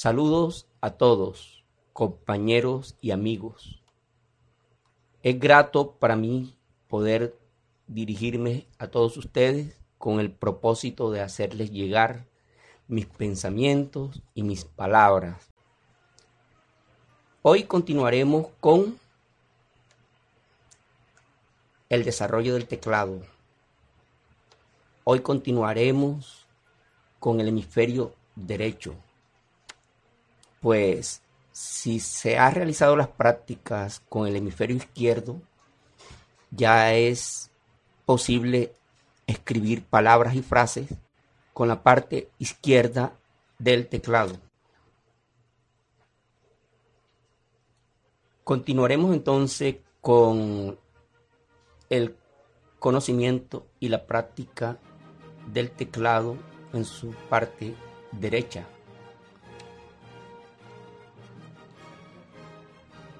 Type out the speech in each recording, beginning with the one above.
Saludos a todos, compañeros y amigos. Es grato para mí poder dirigirme a todos ustedes con el propósito de hacerles llegar mis pensamientos y mis palabras. Hoy continuaremos con el desarrollo del teclado. Hoy continuaremos con el hemisferio derecho pues si se ha realizado las prácticas con el hemisferio izquierdo, ya es posible escribir palabras y frases con la parte izquierda del teclado. Continuaremos entonces con el conocimiento y la práctica del teclado en su parte derecha.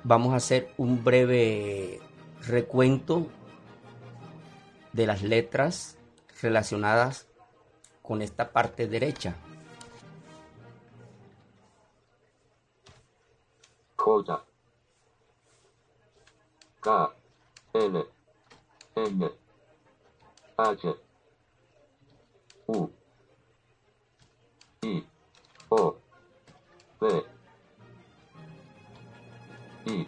Vamos a hacer un breve recuento de las letras relacionadas con esta parte derecha. K L N H U I O P M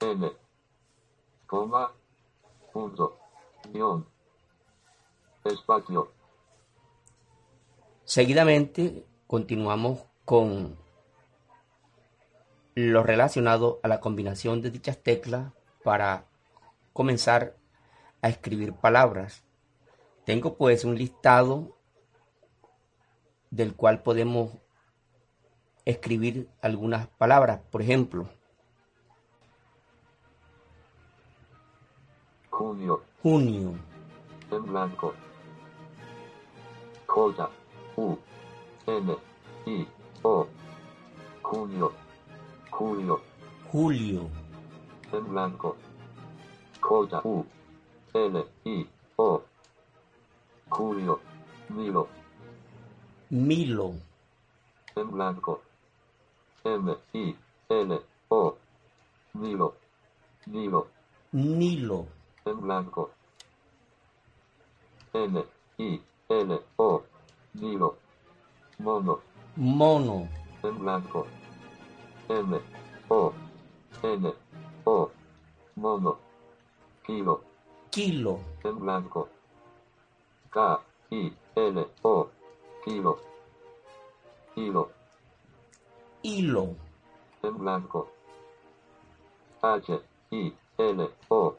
N. Coma punto guion espacio. Seguidamente continuamos con lo relacionado a la combinación de dichas teclas para comenzar a escribir palabras. Tengo pues un listado del cual podemos escribir algunas palabras. Por ejemplo, junio. junio, en blanco. J U. N. I. O. Junio. Julio. Julio, en blanco. J U. N. I. O. Julio. Milo Milo, en blanco. M I L O. Milo Nilo Nilo, en blanco. N I L O. Nilo mono. Mono, en blanco. M O. N O. Mono. Kilo. Kilo, en blanco. K I L O kilo hilo. Hilo, en blanco. H I L O.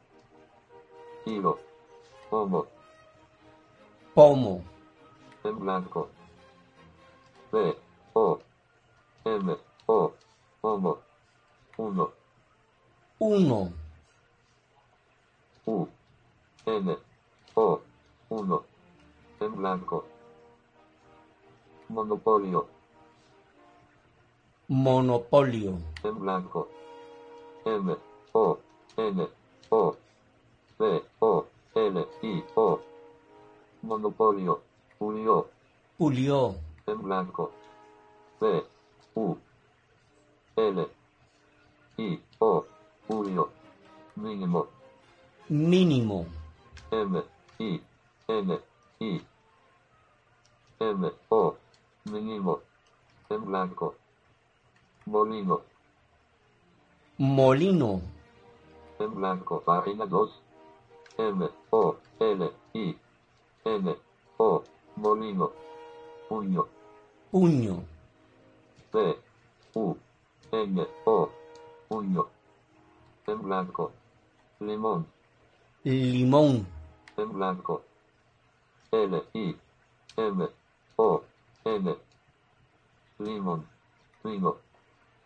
Hilo. Homo Pomo, en blanco. B O M O. Homo uno. Uno, U N O. Uno. En blanco monopolio. Monopolio, en blanco. M O N O P O L I O. Monopolio. Julio. Pulió, en blanco. P U L I O. Julio. Mínimo. Mínimo, M I N I. M O mínimo. En blanco. Molino. Molino, en blanco. Página 2 M O L I N O. Molino. Puño. Puño, P U N O. Puño. En blanco. Limón. Limón, en blanco. L I M O N limón vino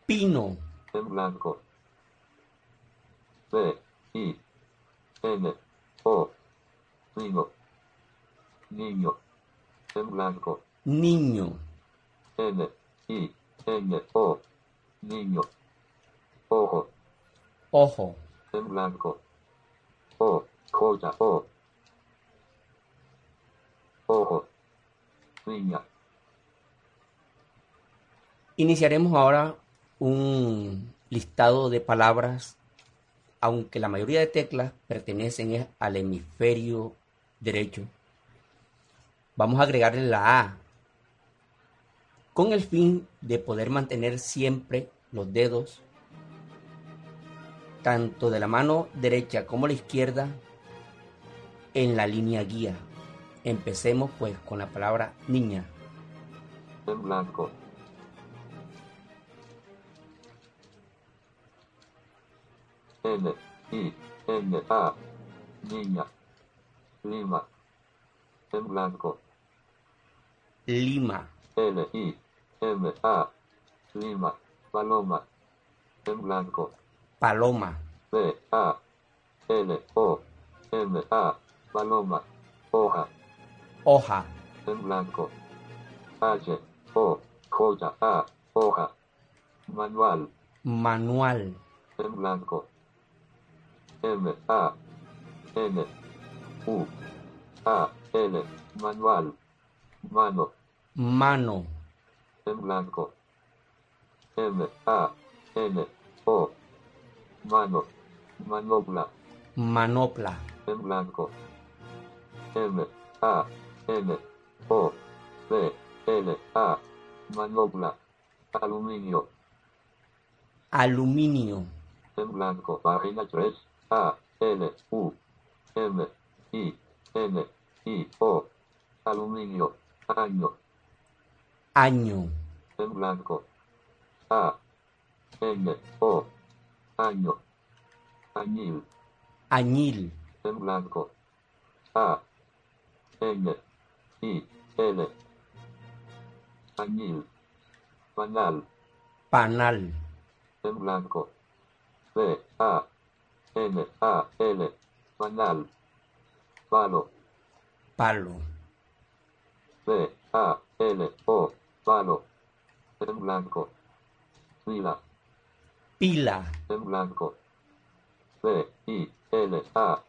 pino, en blanco. B I N O vino niño. En blanco. Niño, N I N O niño. Ojo. Ojo, en blanco. O cosa O. Ojo. Niña Iniciaremos ahora un listado de palabras, aunque la mayoría de teclas pertenecen al hemisferio derecho. Vamos a agregarle la A con el fin de poder mantener siempre los dedos, tanto de la mano derecha como la izquierda, en la línea guía. Empecemos pues con la palabra niña. en blanco N I N A niña Lima en blanco. Lima, L I M A Lima paloma en blanco. Paloma, P A L O M A paloma hoja. Hoja, en blanco. H O J A hoja. Manual. Manual, en blanco M A N U A L manual mano. Mano, en blanco. M A N O mano. Manopla. Manopla, en blanco. M A N O P L A manopla. Aluminio. Aluminio, en blanco. Página 3 A L U M I N I O. Aluminio año. Año, en blanco. A N O. Año. Añil. Añil, en blanco. A N I L. Añil. Panal. Panal, en blanco. P A N A L panal palo. Palo, P A L O palo. En blanco. Pila. Pila, en blanco. P I L A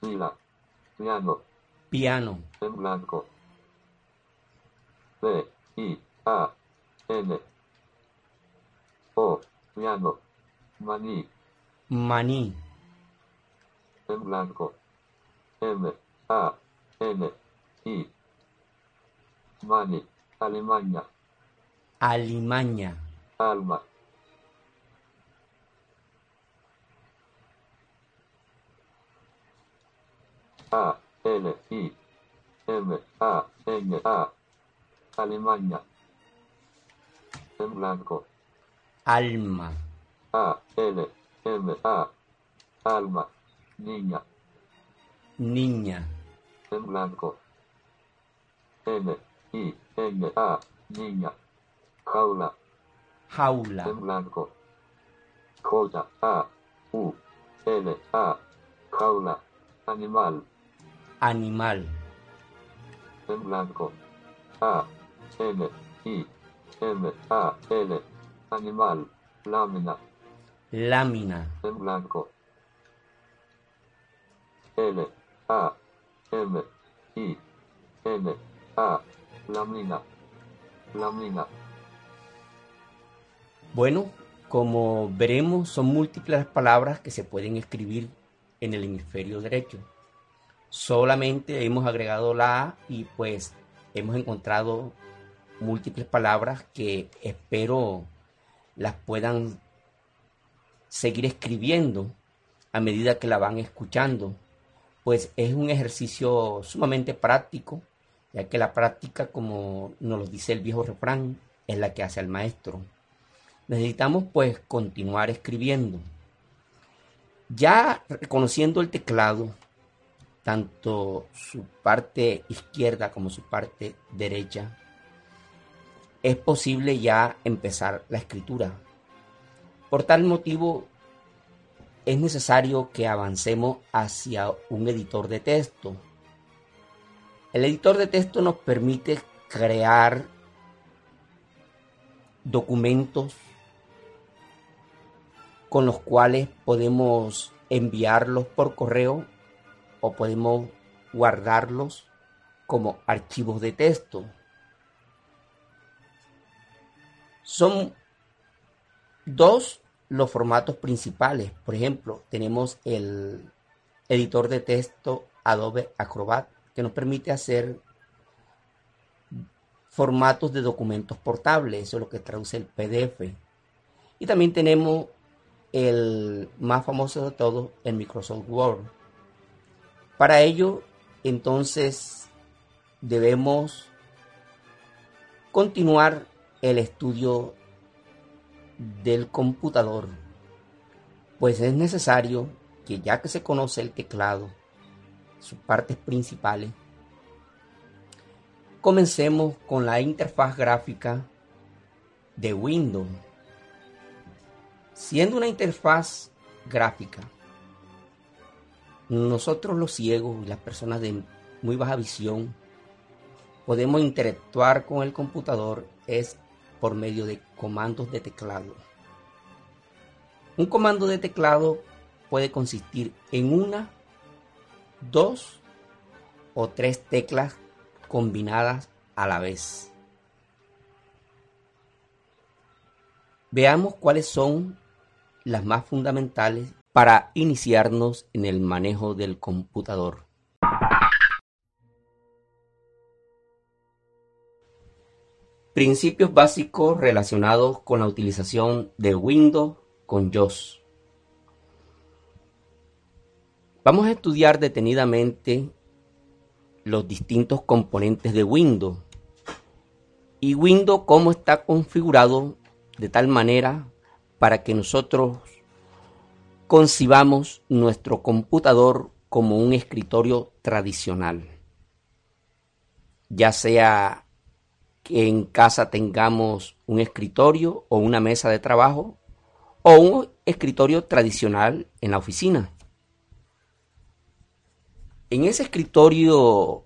pila. Piano. Piano, en blanco. P I A N. O piano. Maní. Maní, en blanco. M A N I. Mani Alemania. Alimaña, alma. A L I. M A N A. Alemania. En blanco. Alma, A L M A. Alma niña. Niña, en blanco. N I N A niña. Jaula. Jaula, en blanco. J A U L A jaula. Animal. Animal, en blanco. A N I M A L. Animal. Lámina. Lámina, en blanco L A M I N A lámina lámina Bueno, como veremos, son múltiples palabras que se pueden escribir en el hemisferio derecho. Solamente hemos agregado la A y pues hemos encontrado múltiples palabras que espero las puedan seguir escribiendo a medida que la van escuchando, pues es un ejercicio sumamente práctico, ya que la práctica, como nos lo dice el viejo refrán, es la que hace al maestro. Necesitamos pues continuar escribiendo. Ya reconociendo el teclado, tanto su parte izquierda como su parte derecha, es posible ya empezar la escritura. Por tal motivo, es necesario que avancemos hacia un editor de texto. El editor de texto nos permite crear documentos con los cuales podemos enviarlos por correo o podemos guardarlos como archivos de texto. Son dos los formatos principales. Por ejemplo, tenemos el editor de texto Adobe Acrobat que nos permite hacer formatos de documentos portables, eso es lo que traduce el PDF. Y también tenemos el más famoso de todos, el Microsoft Word. Para ello, entonces, debemos continuar el estudio del computador, pues es necesario que ya que se conoce el teclado, sus partes principales, comencemos con la interfaz gráfica de Windows. Siendo una interfaz gráfica, nosotros los ciegos y las personas de muy baja visión podemos interactuar con el computador es por medio de comandos de teclado. Un comando de teclado puede consistir en una, dos o tres teclas combinadas a la vez. Veamos cuáles son las más fundamentales para iniciarnos en el manejo del computador. Principios básicos relacionados con la utilización de Windows con JOS. Vamos a estudiar detenidamente los distintos componentes de Windows. Y Windows cómo está configurado de tal manera para que nosotros concibamos nuestro computador como un escritorio tradicional, ya sea que en casa tengamos un escritorio o una mesa de trabajo o un escritorio tradicional en la oficina. En ese escritorio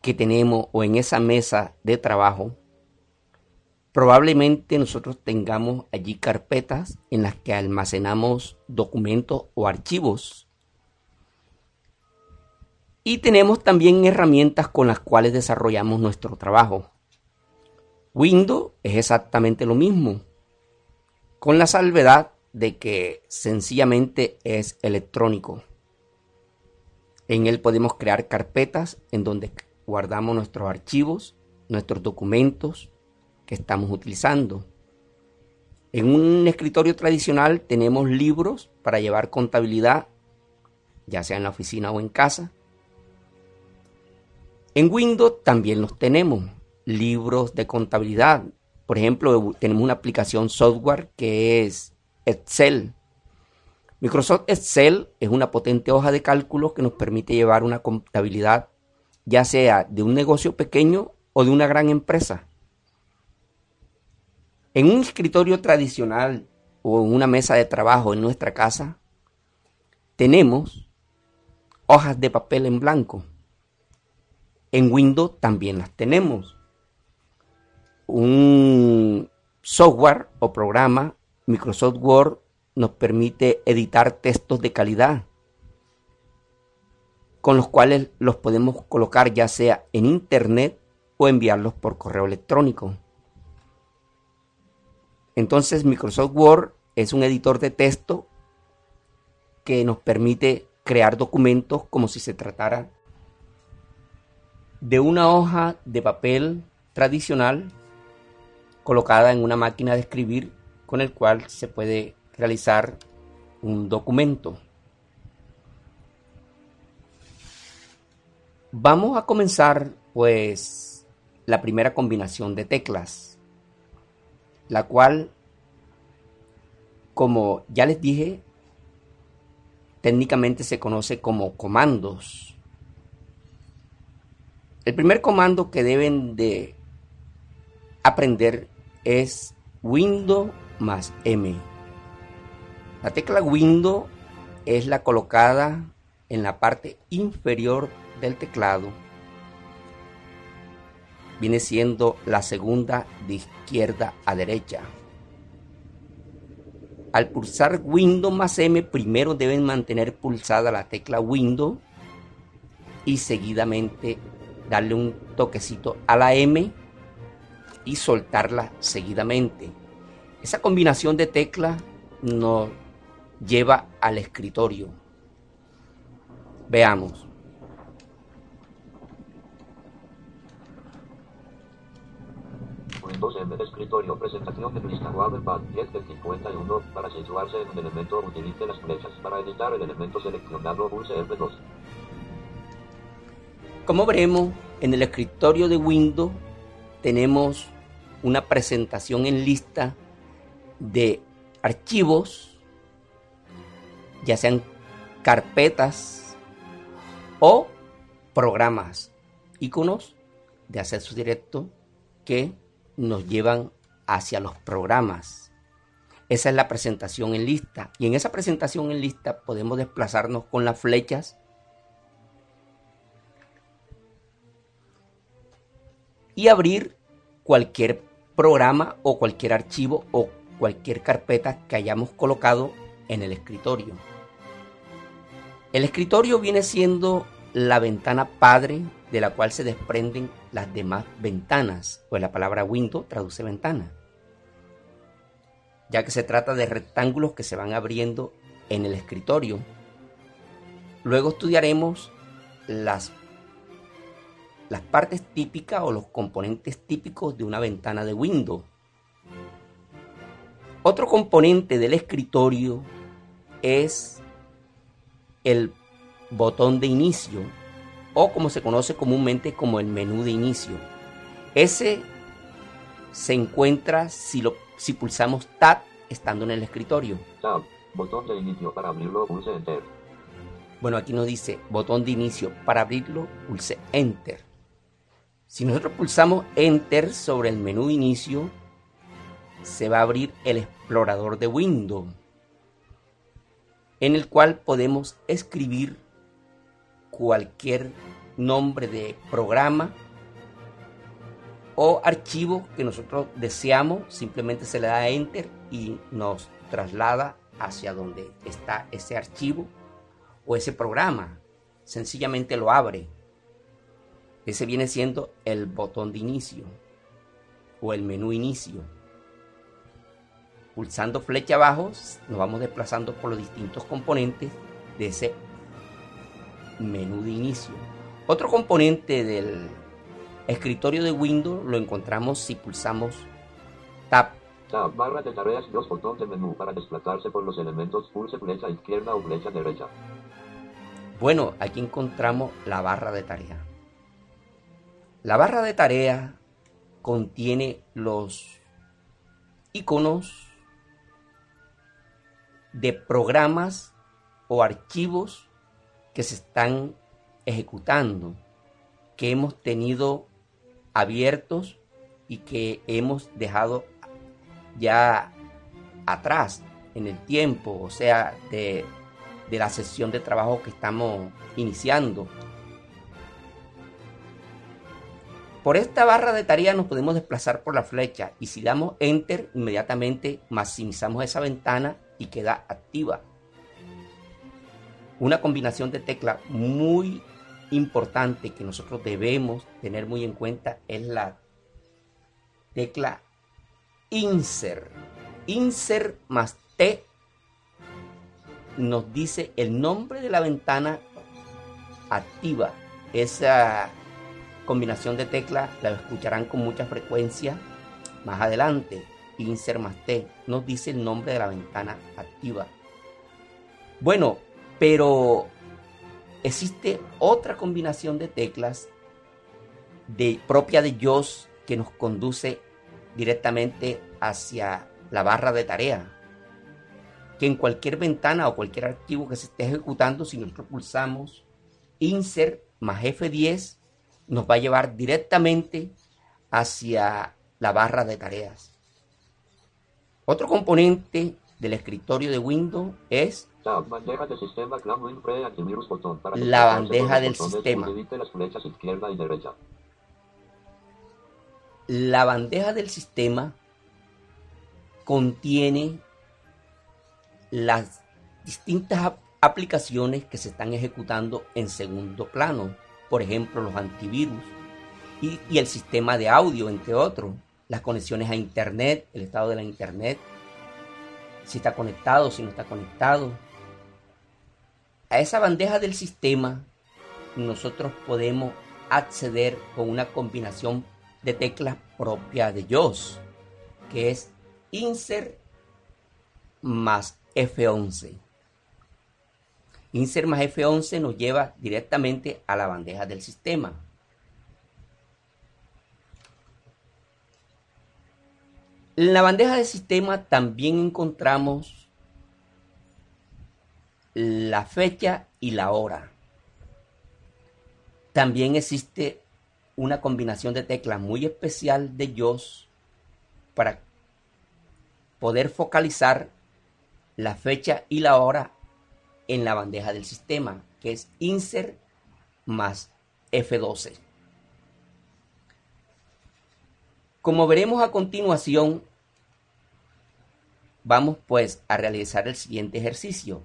que tenemos o en esa mesa de trabajo, probablemente nosotros tengamos allí carpetas en las que almacenamos documentos o archivos. Y tenemos también herramientas con las cuales desarrollamos nuestro trabajo. Windows es exactamente lo mismo, con la salvedad de que sencillamente es electrónico. En él podemos crear carpetas en donde guardamos nuestros archivos, nuestros documentos que estamos utilizando. En un escritorio tradicional tenemos libros para llevar contabilidad, ya sea en la oficina o en casa. En Windows también los tenemos libros de contabilidad. Por ejemplo, tenemos una aplicación software que es Excel. Microsoft Excel es una potente hoja de cálculo que nos permite llevar una contabilidad ya sea de un negocio pequeño o de una gran empresa. En un escritorio tradicional o en una mesa de trabajo en nuestra casa, tenemos hojas de papel en blanco. En Windows también las tenemos un software o programa, Microsoft Word, nos permite editar textos de calidad con los cuales los podemos colocar ya sea en internet o enviarlos por correo electrónico. Entonces Microsoft Word es un editor de texto que nos permite crear documentos como si se tratara de una hoja de papel tradicional colocada en una máquina de escribir con el cual se puede realizar un documento. Vamos a comenzar pues la primera combinación de teclas, la cual, como ya les dije, técnicamente se conoce como comandos. El primer comando que deben de aprender es Windows más M. La tecla Windows es la colocada en la parte inferior del teclado. Viene siendo la segunda de izquierda a derecha. Al pulsar Windows más M, primero deben mantener pulsada la tecla Windows y seguidamente darle un toquecito a la M y soltarla seguidamente. Esa combinación de teclas nos lleva al escritorio. Veamos. Windows M escritorio presentación de lista Waterpad 10 de 51 para situarse en un elemento utilice las flechas para editar el elemento seleccionado pulse F2 como veremos en el escritorio de Windows tenemos una presentación en lista de archivos ya sean carpetas o programas iconos de acceso directo que nos llevan hacia los programas. Esa es la presentación en lista. Y en esa presentación en lista podemos desplazarnos con las flechas y abrir cualquier programa o cualquier archivo o cualquier carpeta que hayamos colocado en el escritorio. El escritorio viene siendo la ventana padre de la cual se desprenden las demás ventanas, pues la palabra window traduce ventana, ya que se trata de rectángulos que se van abriendo en el escritorio. Luego estudiaremos las, las partes típicas o los componentes típicos de una ventana de Windows. Otro componente del escritorio es el botón de inicio o como se conoce comúnmente como el menú de inicio. Ese se encuentra si, lo, si pulsamos Tab estando en el escritorio. Tab, botón de inicio para abrirlo, pulse Enter. Bueno, aquí nos dice botón de inicio. Para abrirlo, pulse Enter. Si nosotros pulsamos Enter sobre el menú inicio, se va a abrir el explorador de Windows, en el cual podemos escribir cualquier nombre de programa o archivo que nosotros deseamos, simplemente se le da enter y nos traslada hacia donde está ese archivo o ese programa. Sencillamente lo abre. Ese viene siendo el botón de inicio o el menú inicio. Pulsando flecha abajo nos vamos desplazando por los distintos componentes de ese menú de inicio. Otro componente del escritorio de Windows lo encontramos si pulsamos Tab. Tab, barra de tareas, dos botones de menú para desplazarse por los elementos, pulse flecha izquierda o flecha derecha. Bueno, aquí encontramos la barra de tarea. La barra de tarea contiene los iconos de programas o archivos que se están ejecutando, que hemos tenido abiertos y que hemos dejado ya atrás en el tiempo, o sea, de, de la sesión de trabajo que estamos iniciando. Por esta barra de tarea nos podemos desplazar por la flecha y si damos enter inmediatamente maximizamos esa ventana y queda activa una combinación de tecla muy importante que nosotros debemos tener muy en cuenta es la tecla insert. Insert más T nos dice el nombre de la ventana activa. Esa combinación de teclas la escucharán con mucha frecuencia más adelante. Insert más T nos dice el nombre de la ventana activa. Bueno, pero existe otra combinación de teclas de, propia de JOS que nos conduce directamente hacia la barra de tarea. Que en cualquier ventana o cualquier archivo que se esté ejecutando, si nosotros pulsamos insert más F10, nos va a llevar directamente hacia la barra de tareas. Otro componente del escritorio de Windows es La bandeja del sistema botón para La bandeja del sistema. las y derecha. la bandeja del sistema contiene las distintas ap- aplicaciones que se están ejecutando en segundo plano, por ejemplo los antivirus y, el sistema de audio, entre otros, las conexiones a internet, el estado de la internet, si está conectado, si no está conectado. A esa bandeja del sistema nosotros podemos acceder con una combinación de teclas propia de JOS, que es insert más F11. Insert más F11 nos lleva directamente a la bandeja del sistema. En la bandeja del sistema también encontramos la fecha y la hora. También existe una combinación de teclas muy especial de JOS para poder focalizar la fecha y la hora en la bandeja del sistema, que es insert más F12. Como veremos a continuación, vamos pues a realizar el siguiente ejercicio.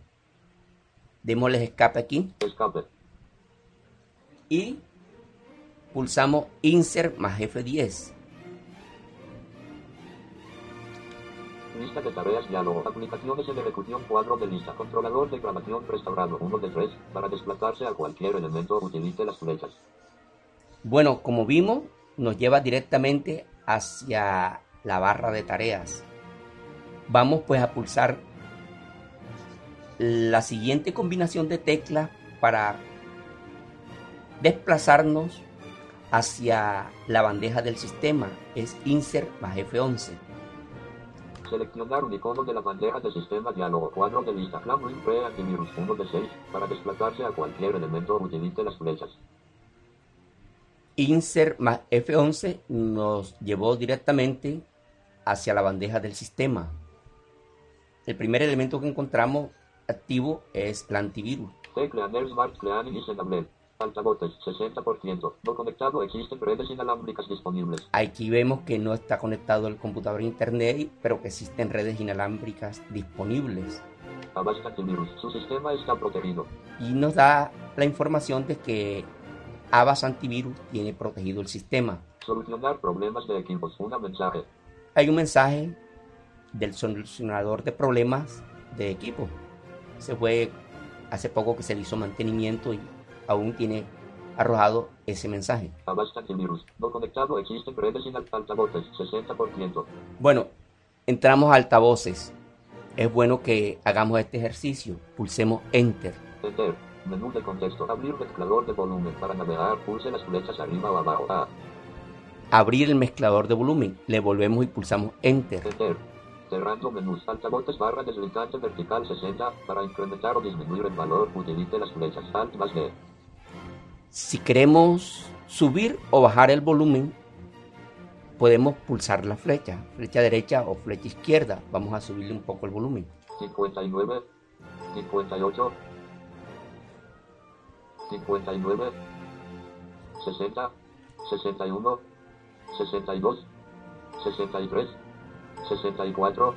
Démosles escape aquí Escape. y pulsamos insert más F10. Lista de tareas diálogo. Aplicaciones en ejecución cuadro de lista. Controlador de grabación restaurado. 1 de 3. Para desplazarse a cualquier elemento utilice las flechas. Bueno, como vimos, nos lleva directamente hacia la barra de tareas. Vamos pues a pulsar la siguiente combinación de teclas para desplazarnos hacia la bandeja del sistema. Es insert más F11. Seleccionar un icono de la bandeja de sistema diálogo. Cuadro de lista. Clamwin Pre Antivirus 1 de 6. Para desplazarse a cualquier elemento utilice las flechas. Insert más F11 nos llevó directamente hacia la bandeja del sistema. El primer elemento que encontramos activo es el antivirus. Altavoces 60%. No conectado. Existen redes inalámbricas disponibles. Aquí vemos que no está conectado el computador a internet, pero que existen redes inalámbricas disponibles. Antivirus. Su sistema está protegido. Y nos da la información de que Avast Antivirus tiene protegido el sistema. Solucionar problemas de equipos. Una mensaje. Hay un mensaje del solucionador de problemas de equipo. Se fue hace poco que se le hizo mantenimiento y aún tiene arrojado ese mensaje. No conectado. Existen redes sin altavoces. 60%. Bueno, entramos a altavoces. Es bueno que hagamos este ejercicio. Pulsemos Enter. Enter. Menú de contexto. Abrir mezclador de volumen. Para navegar, pulse las flechas arriba o abajo. A. Abrir el mezclador de volumen. Le volvemos y pulsamos Enter. Enter. Cerrando menús. Altavoces barra deslizante vertical 60. Para incrementar o disminuir el valor, utilice las flechas Alt más D. Si queremos subir o bajar el volumen, podemos pulsar la flecha, flecha derecha o flecha izquierda. Vamos a subirle un poco el volumen. 59. 58. 59. 60. 61. 62. 63. 64.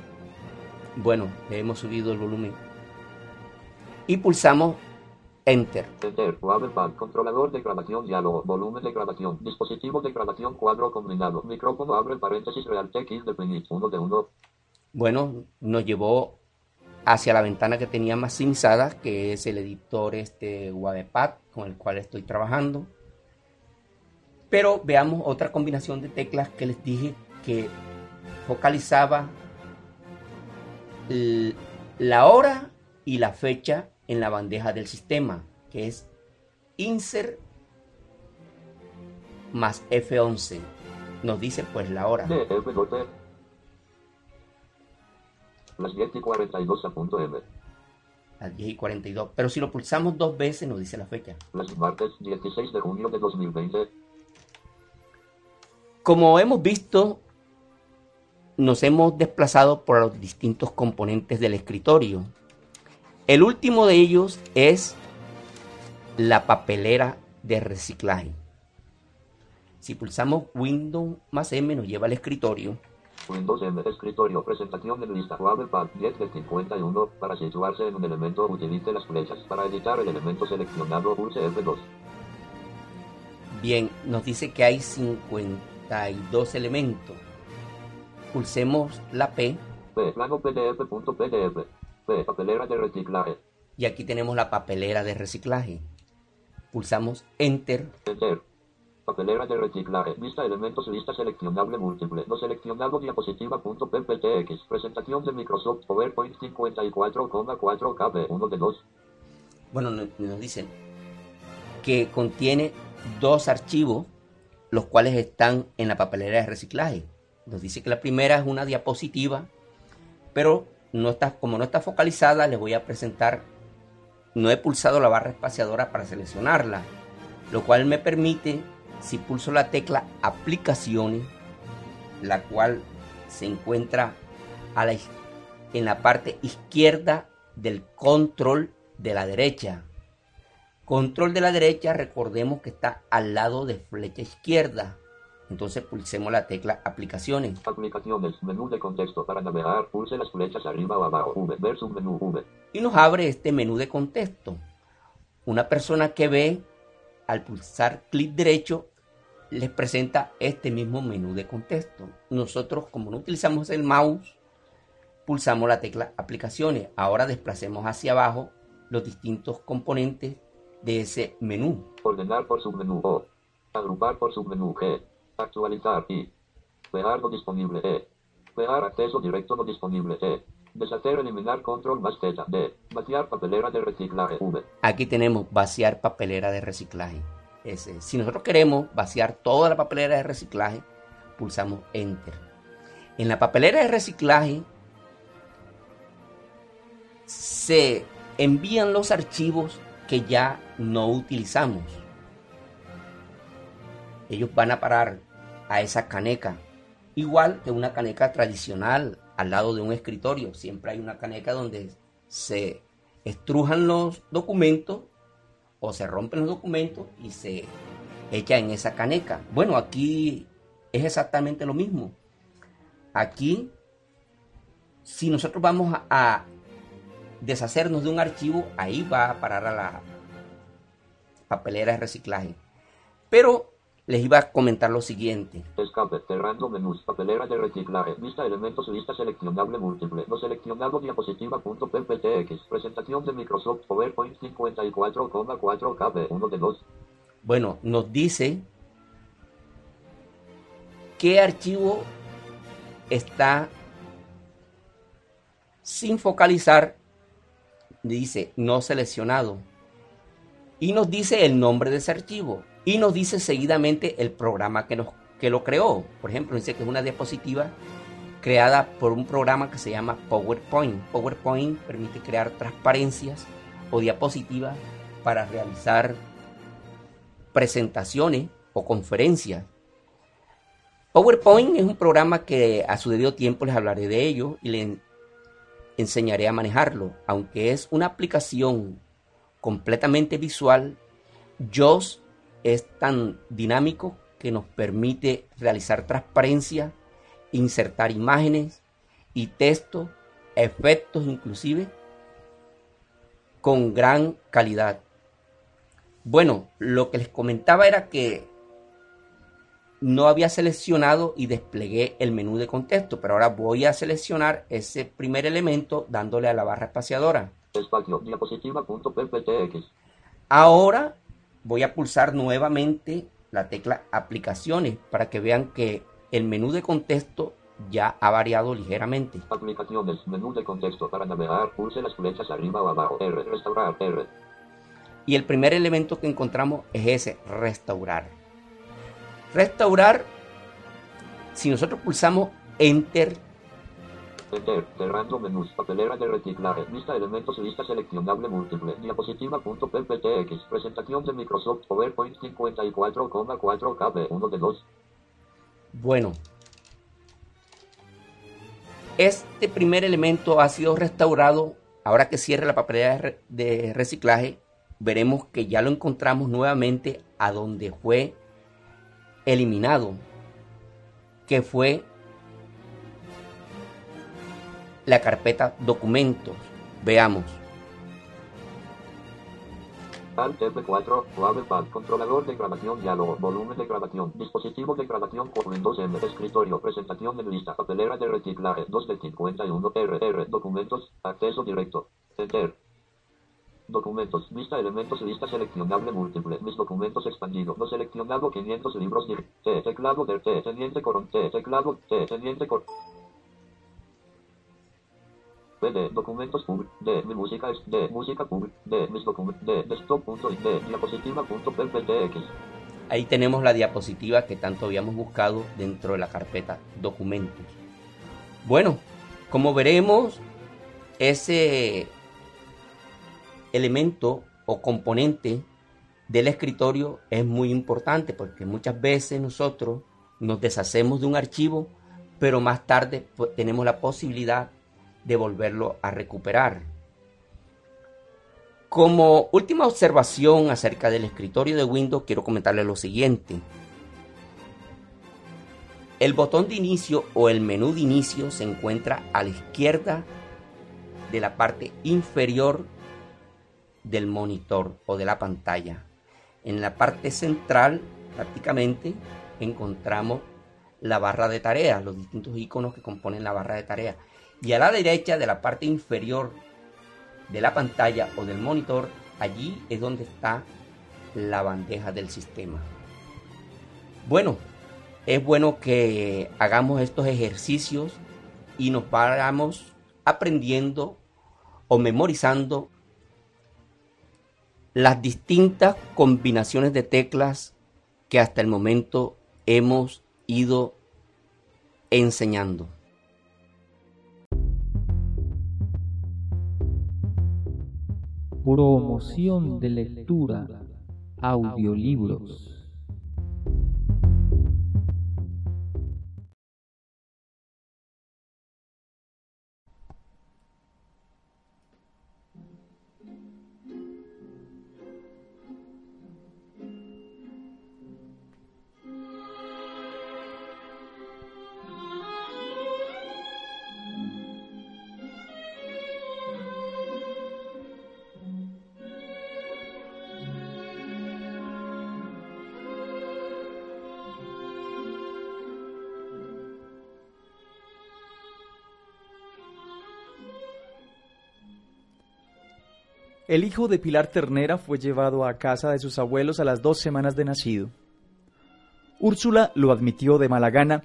Bueno, le hemos subido el volumen. Y pulsamos Enter. Enter. Controlador de grabación diálogo. Volumen de grabación. Dispositivo de grabación cuadro combinado. Micrófono abre paréntesis Realtek X de Phoenix. 1 de 1. Bueno, nos llevó hacia la ventana que tenía maximizada, que es el editor este Webpad con el cual estoy trabajando. Pero veamos otra combinación de teclas que les dije que focalizaba la hora y la fecha en la bandeja del sistema, que es insert más F11. Nos dice pues la hora. Las 10 y 42 a punto M. Las 10 y 42. Pero si lo pulsamos dos veces nos dice la fecha. Las martes 16 de junio de 2020. Como hemos visto, nos hemos desplazado por los distintos componentes del escritorio. El último de ellos es la papelera de reciclaje. Si pulsamos Windows más M nos lleva al escritorio. Windows M, escritorio, presentación de lista, Pad 10 de 51, para situarse en un elemento utilice las flechas, para editar el elemento seleccionado pulse F2. Bien, nos dice que hay 52 elementos. Pulsemos la P. P, plano pdf.pdf. Papelera de reciclaje. Y aquí tenemos la papelera de reciclaje. Pulsamos Enter. Enter. Papelera de reciclaje. Vista elementos lista seleccionable múltiple. No seleccionado diapositiva.pptx. Presentación de Microsoft PowerPoint 54,4 KB. 1 de 2. Bueno, nos dicen que contiene dos archivos, los cuales están en la papelera de reciclaje. Nos dice que la primera es una diapositiva, pero no está, como no está focalizada, les voy a presentar. No he pulsado la barra espaciadora para seleccionarla, lo cual me permite si pulso la tecla aplicaciones, la cual se encuentra en la parte izquierda del control de la derecha. Control de la derecha, recordemos que está al lado de flecha izquierda. Entonces pulsemos la tecla aplicaciones. Aplicaciones, menú de contexto para navegar, pulse las flechas arriba o abajo, V, ver menú V. Y nos abre este menú de contexto. Una persona que ve al pulsar clic derecho, les presenta este mismo menú de contexto. Nosotros, como no utilizamos el mouse, pulsamos la tecla aplicaciones. Ahora desplacemos hacia abajo los distintos componentes de ese menú. Ordenar por submenú O. Agrupar por submenú G. Actualizar y. Pegar no disponible E. Pegar acceso directo no disponible E. Deshacer, eliminar, control más Z, D. Vaciar papelera de reciclaje, V. Aquí tenemos vaciar papelera de reciclaje. Ese. Si nosotros queremos vaciar toda la papelera de reciclaje, pulsamos Enter. En la papelera de reciclaje se envían los archivos que ya no utilizamos. Ellos van a parar a esa caneca, igual que una caneca tradicional al lado de un escritorio. Siempre hay una caneca donde se estrujan los documentos o se rompen los documentos y se echa en esa caneca. Bueno, aquí es exactamente lo mismo. Aquí, si nosotros vamos a, deshacernos de un archivo, ahí va a parar a la papelera de reciclaje. Pero les iba a comentar lo siguiente. Escape, cerrando menús, papelera de reciclaje, vista elementos, lista seleccionable múltiple, no seleccionado diapositiva.pptx, presentación de Microsoft PowerPoint 54,4 KB, 1 de 2. Bueno, nos dice qué archivo está sin focalizar, dice no seleccionado, y nos dice el nombre de ese archivo y nos dice seguidamente el programa que, nos, que lo creó. Por ejemplo, dice que es una diapositiva creada por un programa que se llama PowerPoint. PowerPoint permite crear transparencias o diapositivas para realizar presentaciones o conferencias. PowerPoint es un programa que a su debido tiempo les hablaré de ello y les enseñaré a manejarlo. Aunque es una aplicación completamente visual, JOS es tan dinámico que nos permite realizar transparencia, insertar imágenes y texto, efectos inclusive, con gran calidad. Bueno, lo que les comentaba era que no había seleccionado y desplegué el menú de contexto, pero ahora voy a seleccionar ese primer elemento dándole a la barra espaciadora. Espacio, diapositiva.pptx. Ahora voy a pulsar nuevamente la tecla aplicaciones para que vean que el menú de contexto ya ha variado ligeramente. Aplicaciones, menú de contexto para navegar, pulse las flechas arriba o abajo, R, restaurar, R. Y el primer elemento que encontramos es ese, restaurar. Restaurar, si nosotros pulsamos Enter, Enter, cerrando menús, papelera de reciclaje, lista elementos, lista seleccionable múltiple, diapositiva.pptx, presentación de Microsoft PowerPoint 54,4 KB, 1 de 2. Bueno, este primer elemento ha sido restaurado. Ahora que cierre la papelera de reciclaje, veremos que ya lo encontramos nuevamente a donde fue eliminado, que fue la carpeta documentos. Veamos. Alt F4, Wave Pad, controlador de grabación, diálogo, volumen de grabación, dispositivo de grabación por Windows M, escritorio, presentación de lista, papelera de reciclaje, 2 de 51, RR, documentos, acceso directo, enter. Documentos, lista elementos, lista seleccionable múltiple, mis documentos expandido, no seleccionado 500 libros, T, teclado de T, teniente coron, T, teclado, T, teniente cor. PD, documentos pub, D, mi música es D, música pub, D, mis documentos, D, desktop.d, diapositiva.pptx. Ahí tenemos la diapositiva que tanto habíamos buscado dentro de la carpeta documentos. Bueno, como veremos, ese elemento o componente del escritorio es muy importante porque muchas veces nosotros nos deshacemos de un archivo, pero más tarde pues, tenemos la posibilidad de volverlo a recuperar. Como última observación acerca del escritorio de Windows, quiero comentarles lo siguiente. El botón de inicio o el menú de inicio se encuentra a la izquierda de la parte inferior del monitor o de la pantalla. En la parte central prácticamente encontramos la barra de tareas, los distintos iconos que componen la barra de tareas. Y a la derecha de la parte inferior de la pantalla o del monitor, allí es donde está la bandeja del sistema. Bueno, es bueno que hagamos estos ejercicios y nos vayamos aprendiendo o memorizando las distintas combinaciones de teclas que hasta el momento hemos ido enseñando. Promoción de lectura, audiolibros. El hijo de Pilar Ternera fue llevado a casa de sus abuelos a las dos semanas de nacido. Úrsula lo admitió de mala gana,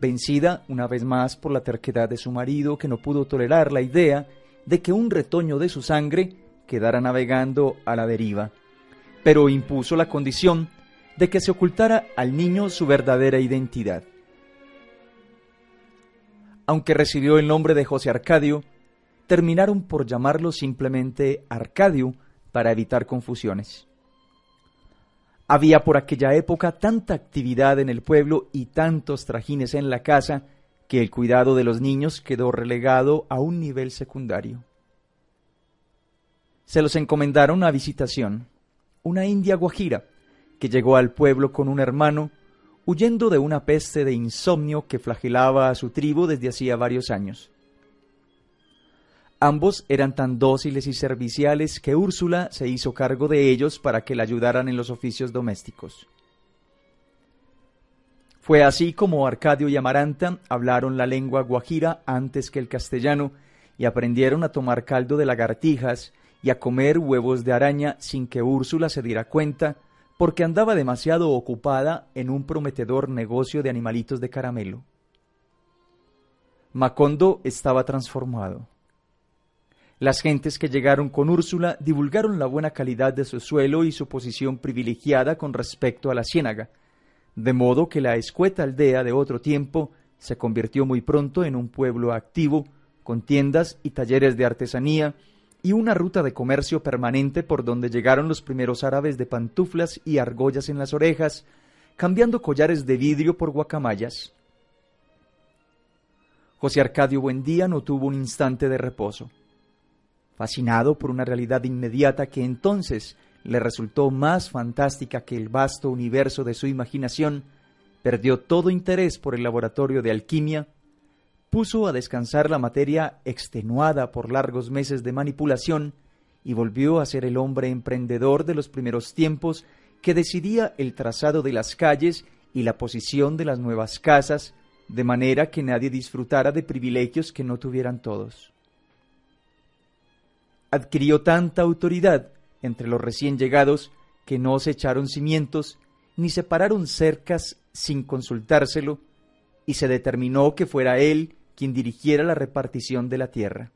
vencida una vez más por la terquedad de su marido que no pudo tolerar la idea de que un retoño de su sangre quedara navegando a la deriva, pero impuso la condición de que se ocultara al niño su verdadera identidad. Aunque recibió el nombre de José Arcadio, terminaron por llamarlo simplemente Arcadio para evitar confusiones. Había por aquella época tanta actividad en el pueblo y tantos trajines en la casa que el cuidado de los niños quedó relegado a un nivel secundario. Se los encomendaron a visitación, una india guajira, que llegó al pueblo con un hermano, huyendo de una peste de insomnio que flagelaba a su tribu desde hacía varios años. Ambos eran tan dóciles y serviciales que Úrsula se hizo cargo de ellos para que la ayudaran en los oficios domésticos. Fue así como Arcadio y Amaranta hablaron la lengua guajira antes que el castellano y aprendieron a tomar caldo de lagartijas y a comer huevos de araña sin que Úrsula se diera cuenta, porque andaba demasiado ocupada en un prometedor negocio de animalitos de caramelo. Macondo estaba transformado. Las gentes que llegaron con Úrsula divulgaron la buena calidad de su suelo y su posición privilegiada con respecto a la ciénaga, de modo que la escueta aldea de otro tiempo se convirtió muy pronto en un pueblo activo, con tiendas y talleres de artesanía, y una ruta de comercio permanente por donde llegaron los primeros árabes de pantuflas y argollas en las orejas, cambiando collares de vidrio por guacamayas. José Arcadio Buendía no tuvo un instante de reposo. Fascinado por una realidad inmediata que entonces le resultó más fantástica que el vasto universo de su imaginación, perdió todo interés por el laboratorio de alquimia, puso a descansar la materia extenuada por largos meses de manipulación y volvió a ser el hombre emprendedor de los primeros tiempos que decidía el trazado de las calles y la posición de las nuevas casas, de manera que nadie disfrutara de privilegios que no tuvieran todos. Adquirió tanta autoridad entre los recién llegados que no se echaron cimientos ni separaron cercas sin consultárselo, y se determinó que fuera él quien dirigiera la repartición de la tierra.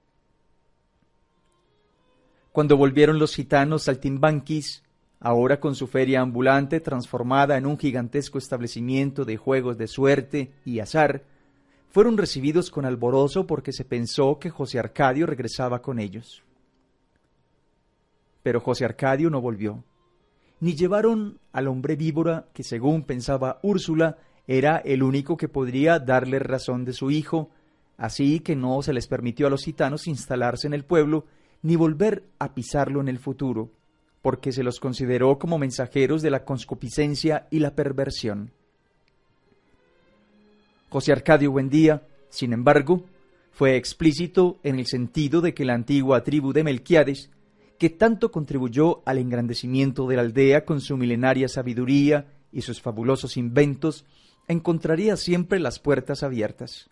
Cuando volvieron los gitanos saltimbanquis, ahora con su feria ambulante transformada en un gigantesco establecimiento de juegos de suerte y azar, fueron recibidos con alborozo porque se pensó que José Arcadio regresaba con ellos. Pero José Arcadio no volvió. Ni llevaron al hombre víbora que, según pensaba Úrsula, era el único que podría darle razón de su hijo, así que no se les permitió a los gitanos instalarse en el pueblo ni volver a pisarlo en el futuro, porque se los consideró como mensajeros de la conscupiscencia y la perversión. José Arcadio Buendía, sin embargo, fue explícito en el sentido de que la antigua tribu de Melquiades que tanto contribuyó al engrandecimiento de la aldea con su milenaria sabiduría y sus fabulosos inventos, encontraría siempre las puertas abiertas.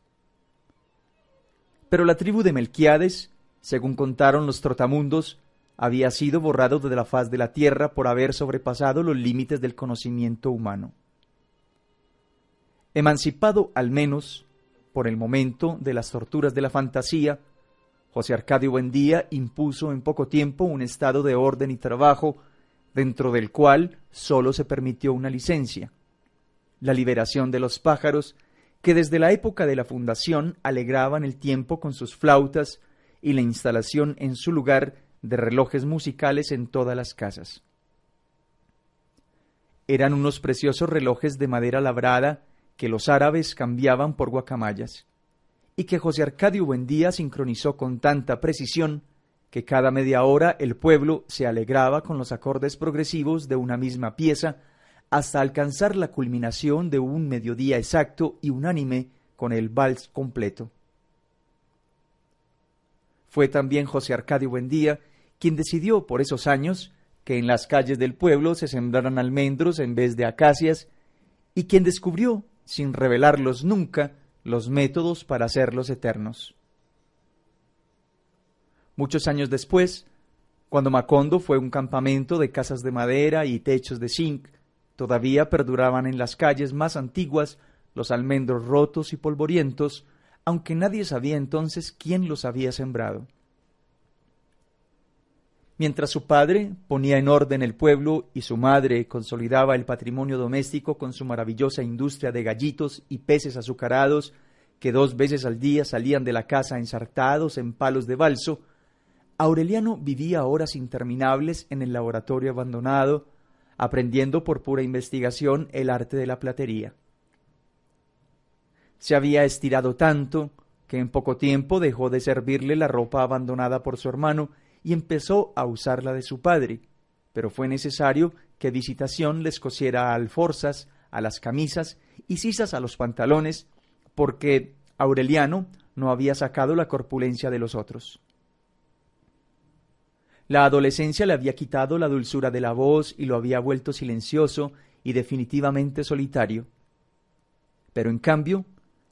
Pero la tribu de Melquiades, según contaron los trotamundos, había sido borrado de la faz de la tierra por haber sobrepasado los límites del conocimiento humano. Emancipado al menos, por el momento, de las torturas de la fantasía, José Arcadio Buendía impuso en poco tiempo un estado de orden y trabajo, dentro del cual sólo se permitió una licencia, la liberación de los pájaros, que desde la época de la fundación alegraban el tiempo con sus flautas y la instalación en su lugar de relojes musicales en todas las casas. Eran unos preciosos relojes de madera labrada que los árabes cambiaban por guacamayas y que José Arcadio Buendía sincronizó con tanta precisión que cada media hora el pueblo se alegraba con los acordes progresivos de una misma pieza hasta alcanzar la culminación de un mediodía exacto y unánime con el vals completo. Fue también José Arcadio Buendía quien decidió por esos años que en las calles del pueblo se sembraran almendros en vez de acacias y quien descubrió, sin revelarlos nunca, los métodos para hacerlos eternos. Muchos años después, cuando Macondo fue un campamento de casas de madera y techos de zinc, todavía perduraban en las calles más antiguas los almendros rotos y polvorientos, aunque nadie sabía entonces quién los había sembrado. Mientras su padre ponía en orden el pueblo y su madre consolidaba el patrimonio doméstico con su maravillosa industria de gallitos y peces azucarados que dos veces al día salían de la casa ensartados en palos de balso, Aureliano vivía horas interminables en el laboratorio abandonado, aprendiendo por pura investigación el arte de la platería. Se había estirado tanto que en poco tiempo dejó de servirle la ropa abandonada por su hermano y empezó a usar la de su padre, pero fue necesario que Visitación les cosiera alforzas a las camisas y sisas a los pantalones, porque Aureliano no había sacado la corpulencia de los otros. La adolescencia le había quitado la dulzura de la voz y lo había vuelto silencioso y definitivamente solitario. pero en cambio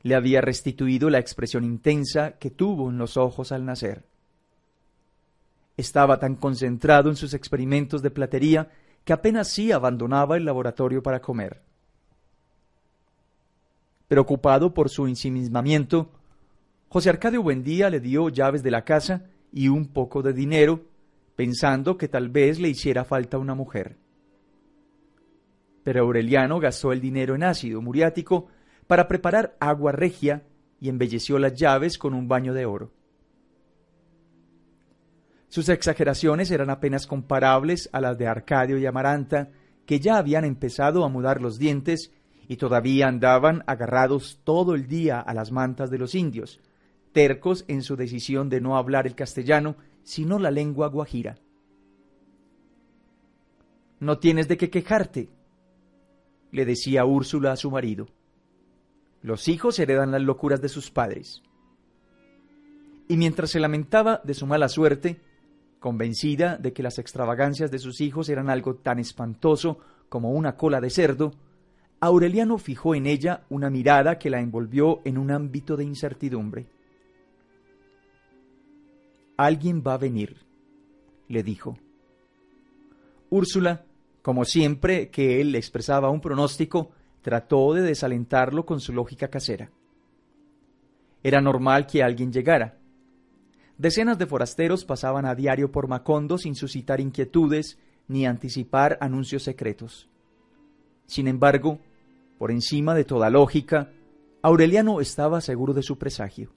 le había restituido la expresión intensa que tuvo en los ojos al nacer. Estaba tan concentrado en sus experimentos de platería que apenas sí abandonaba el laboratorio para comer. Preocupado por su ensimismamiento, José Arcadio Buendía le dio llaves de la casa y un poco de dinero, pensando que tal vez le hiciera falta una mujer. Pero Aureliano gastó el dinero en ácido muriático para preparar agua regia y embelleció las llaves con un baño de oro. Sus exageraciones eran apenas comparables a las de Arcadio y Amaranta, que ya habían empezado a mudar los dientes y todavía andaban agarrados todo el día a las mantas de los indios, tercos en su decisión de no hablar el castellano, sino la lengua guajira. No tienes de qué quejarte, le decía Úrsula a su marido. Los hijos heredan las locuras de sus padres. Y mientras se lamentaba de su mala suerte, Convencida de que las extravagancias de sus hijos eran algo tan espantoso como una cola de cerdo, Aureliano fijó en ella una mirada que la envolvió en un ámbito de incertidumbre. Alguien va a venir, le dijo. Úrsula, como siempre que él expresaba un pronóstico, trató de desalentarlo con su lógica casera. Era normal que alguien llegara, Decenas de forasteros pasaban a diario por Macondo sin suscitar inquietudes ni anticipar anuncios secretos. Sin embargo, por encima de toda lógica, Aureliano estaba seguro de su presagio.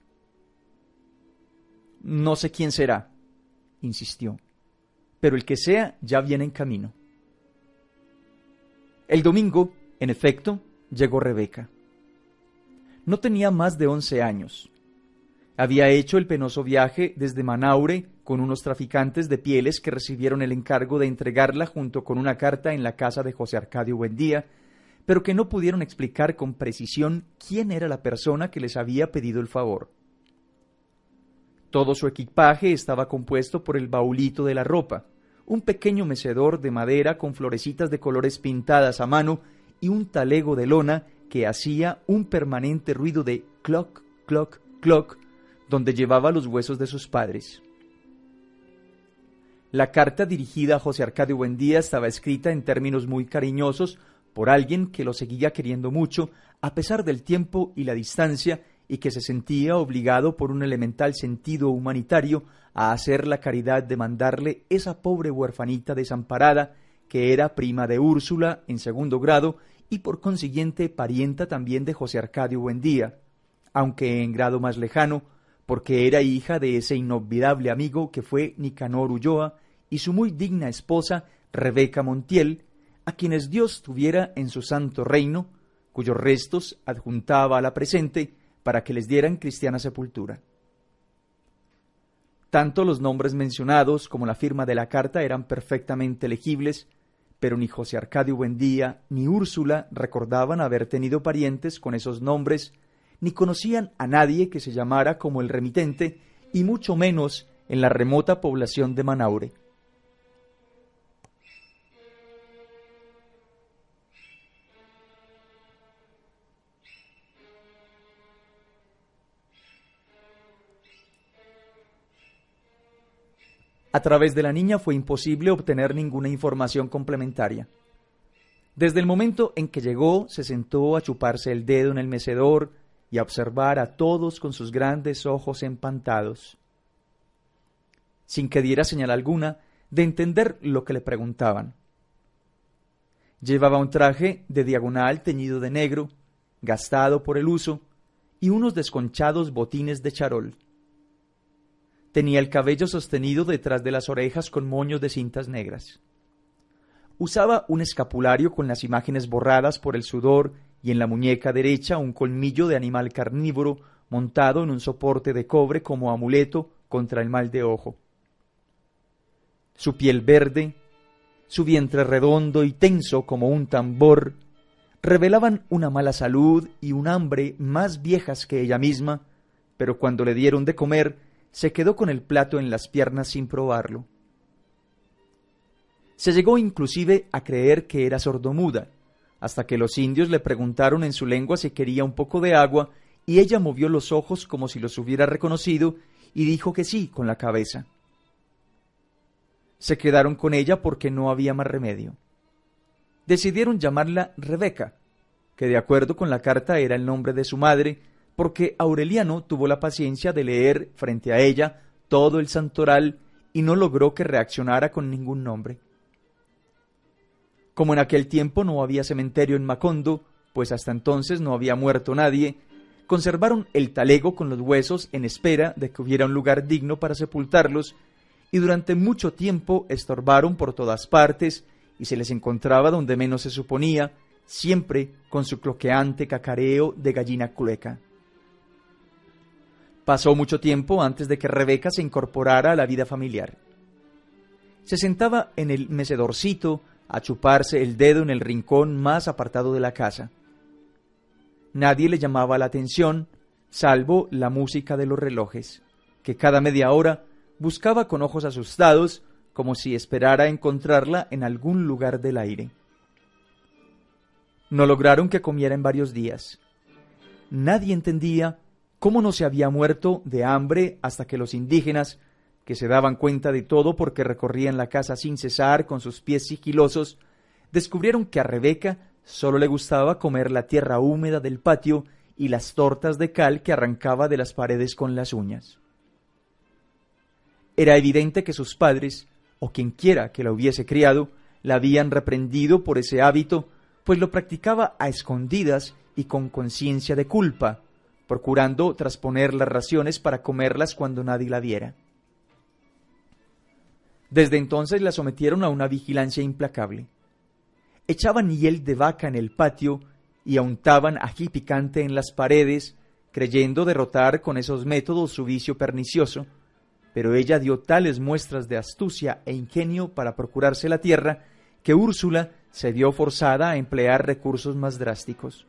No sé quién será, insistió, pero el que sea ya viene en camino. El domingo, en efecto, llegó Rebeca. No tenía más de once años, había hecho el penoso viaje desde Manaure con unos traficantes de pieles que recibieron el encargo de entregarla junto con una carta en la casa de José Arcadio Buendía, pero que no pudieron explicar con precisión quién era la persona que les había pedido el favor. Todo su equipaje estaba compuesto por el baulito de la ropa, un pequeño mecedor de madera con florecitas de colores pintadas a mano y un talego de lona que hacía un permanente ruido de cloc, cloc, cloc donde llevaba los huesos de sus padres. La carta dirigida a José Arcadio Buendía estaba escrita en términos muy cariñosos por alguien que lo seguía queriendo mucho a pesar del tiempo y la distancia y que se sentía obligado por un elemental sentido humanitario a hacer la caridad de mandarle esa pobre huerfanita desamparada que era prima de Úrsula en segundo grado y por consiguiente parienta también de José Arcadio Buendía, aunque en grado más lejano, porque era hija de ese inolvidable amigo que fue Nicanor Ulloa y su muy digna esposa Rebeca Montiel, a quienes Dios tuviera en su santo reino, cuyos restos adjuntaba a la presente para que les dieran cristiana sepultura. Tanto los nombres mencionados como la firma de la carta eran perfectamente legibles, pero ni José Arcadio Buendía ni Úrsula recordaban haber tenido parientes con esos nombres ni conocían a nadie que se llamara como el remitente, y mucho menos en la remota población de Manaure. A través de la niña fue imposible obtener ninguna información complementaria. Desde el momento en que llegó, se sentó a chuparse el dedo en el mecedor, y observar a todos con sus grandes ojos empantados, sin que diera señal alguna de entender lo que le preguntaban. Llevaba un traje de diagonal teñido de negro, gastado por el uso, y unos desconchados botines de charol. Tenía el cabello sostenido detrás de las orejas con moños de cintas negras. Usaba un escapulario con las imágenes borradas por el sudor y en la muñeca derecha un colmillo de animal carnívoro montado en un soporte de cobre como amuleto contra el mal de ojo. Su piel verde, su vientre redondo y tenso como un tambor, revelaban una mala salud y un hambre más viejas que ella misma, pero cuando le dieron de comer, se quedó con el plato en las piernas sin probarlo. Se llegó inclusive a creer que era sordomuda, hasta que los indios le preguntaron en su lengua si quería un poco de agua, y ella movió los ojos como si los hubiera reconocido, y dijo que sí con la cabeza. Se quedaron con ella porque no había más remedio. Decidieron llamarla Rebeca, que de acuerdo con la carta era el nombre de su madre, porque Aureliano tuvo la paciencia de leer frente a ella todo el santoral y no logró que reaccionara con ningún nombre. Como en aquel tiempo no había cementerio en Macondo, pues hasta entonces no había muerto nadie, conservaron el talego con los huesos en espera de que hubiera un lugar digno para sepultarlos, y durante mucho tiempo estorbaron por todas partes y se les encontraba donde menos se suponía, siempre con su cloqueante cacareo de gallina clueca. Pasó mucho tiempo antes de que Rebeca se incorporara a la vida familiar. Se sentaba en el mecedorcito a chuparse el dedo en el rincón más apartado de la casa. Nadie le llamaba la atención, salvo la música de los relojes, que cada media hora buscaba con ojos asustados, como si esperara encontrarla en algún lugar del aire. No lograron que comiera en varios días. Nadie entendía cómo no se había muerto de hambre hasta que los indígenas, que se daban cuenta de todo porque recorrían la casa sin cesar con sus pies sigilosos, descubrieron que a Rebeca solo le gustaba comer la tierra húmeda del patio y las tortas de cal que arrancaba de las paredes con las uñas. Era evidente que sus padres, o quien quiera que la hubiese criado, la habían reprendido por ese hábito, pues lo practicaba a escondidas y con conciencia de culpa, procurando trasponer las raciones para comerlas cuando nadie la viera. Desde entonces la sometieron a una vigilancia implacable. Echaban hiel de vaca en el patio y untaban ají picante en las paredes, creyendo derrotar con esos métodos su vicio pernicioso, pero ella dio tales muestras de astucia e ingenio para procurarse la tierra que Úrsula se vio forzada a emplear recursos más drásticos.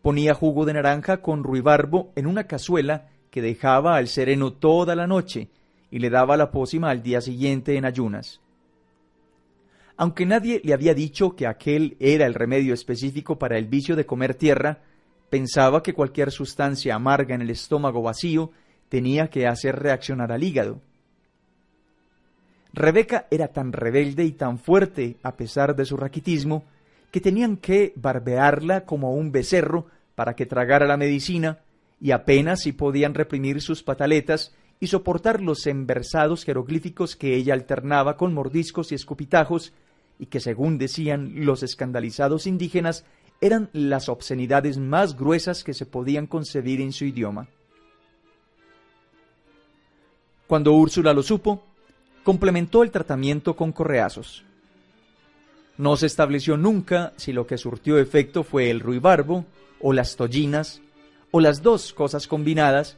Ponía jugo de naranja con ruibarbo en una cazuela que dejaba al sereno toda la noche y le daba la pócima al día siguiente en ayunas. Aunque nadie le había dicho que aquel era el remedio específico para el vicio de comer tierra, pensaba que cualquier sustancia amarga en el estómago vacío tenía que hacer reaccionar al hígado. Rebeca era tan rebelde y tan fuerte, a pesar de su raquitismo, que tenían que barbearla como un becerro para que tragara la medicina, y apenas si podían reprimir sus pataletas y soportar los enversados jeroglíficos que ella alternaba con mordiscos y escupitajos, y que según decían los escandalizados indígenas eran las obscenidades más gruesas que se podían concebir en su idioma. Cuando Úrsula lo supo, complementó el tratamiento con correazos. No se estableció nunca si lo que surtió efecto fue el ruibarbo, o las tollinas, o las dos cosas combinadas,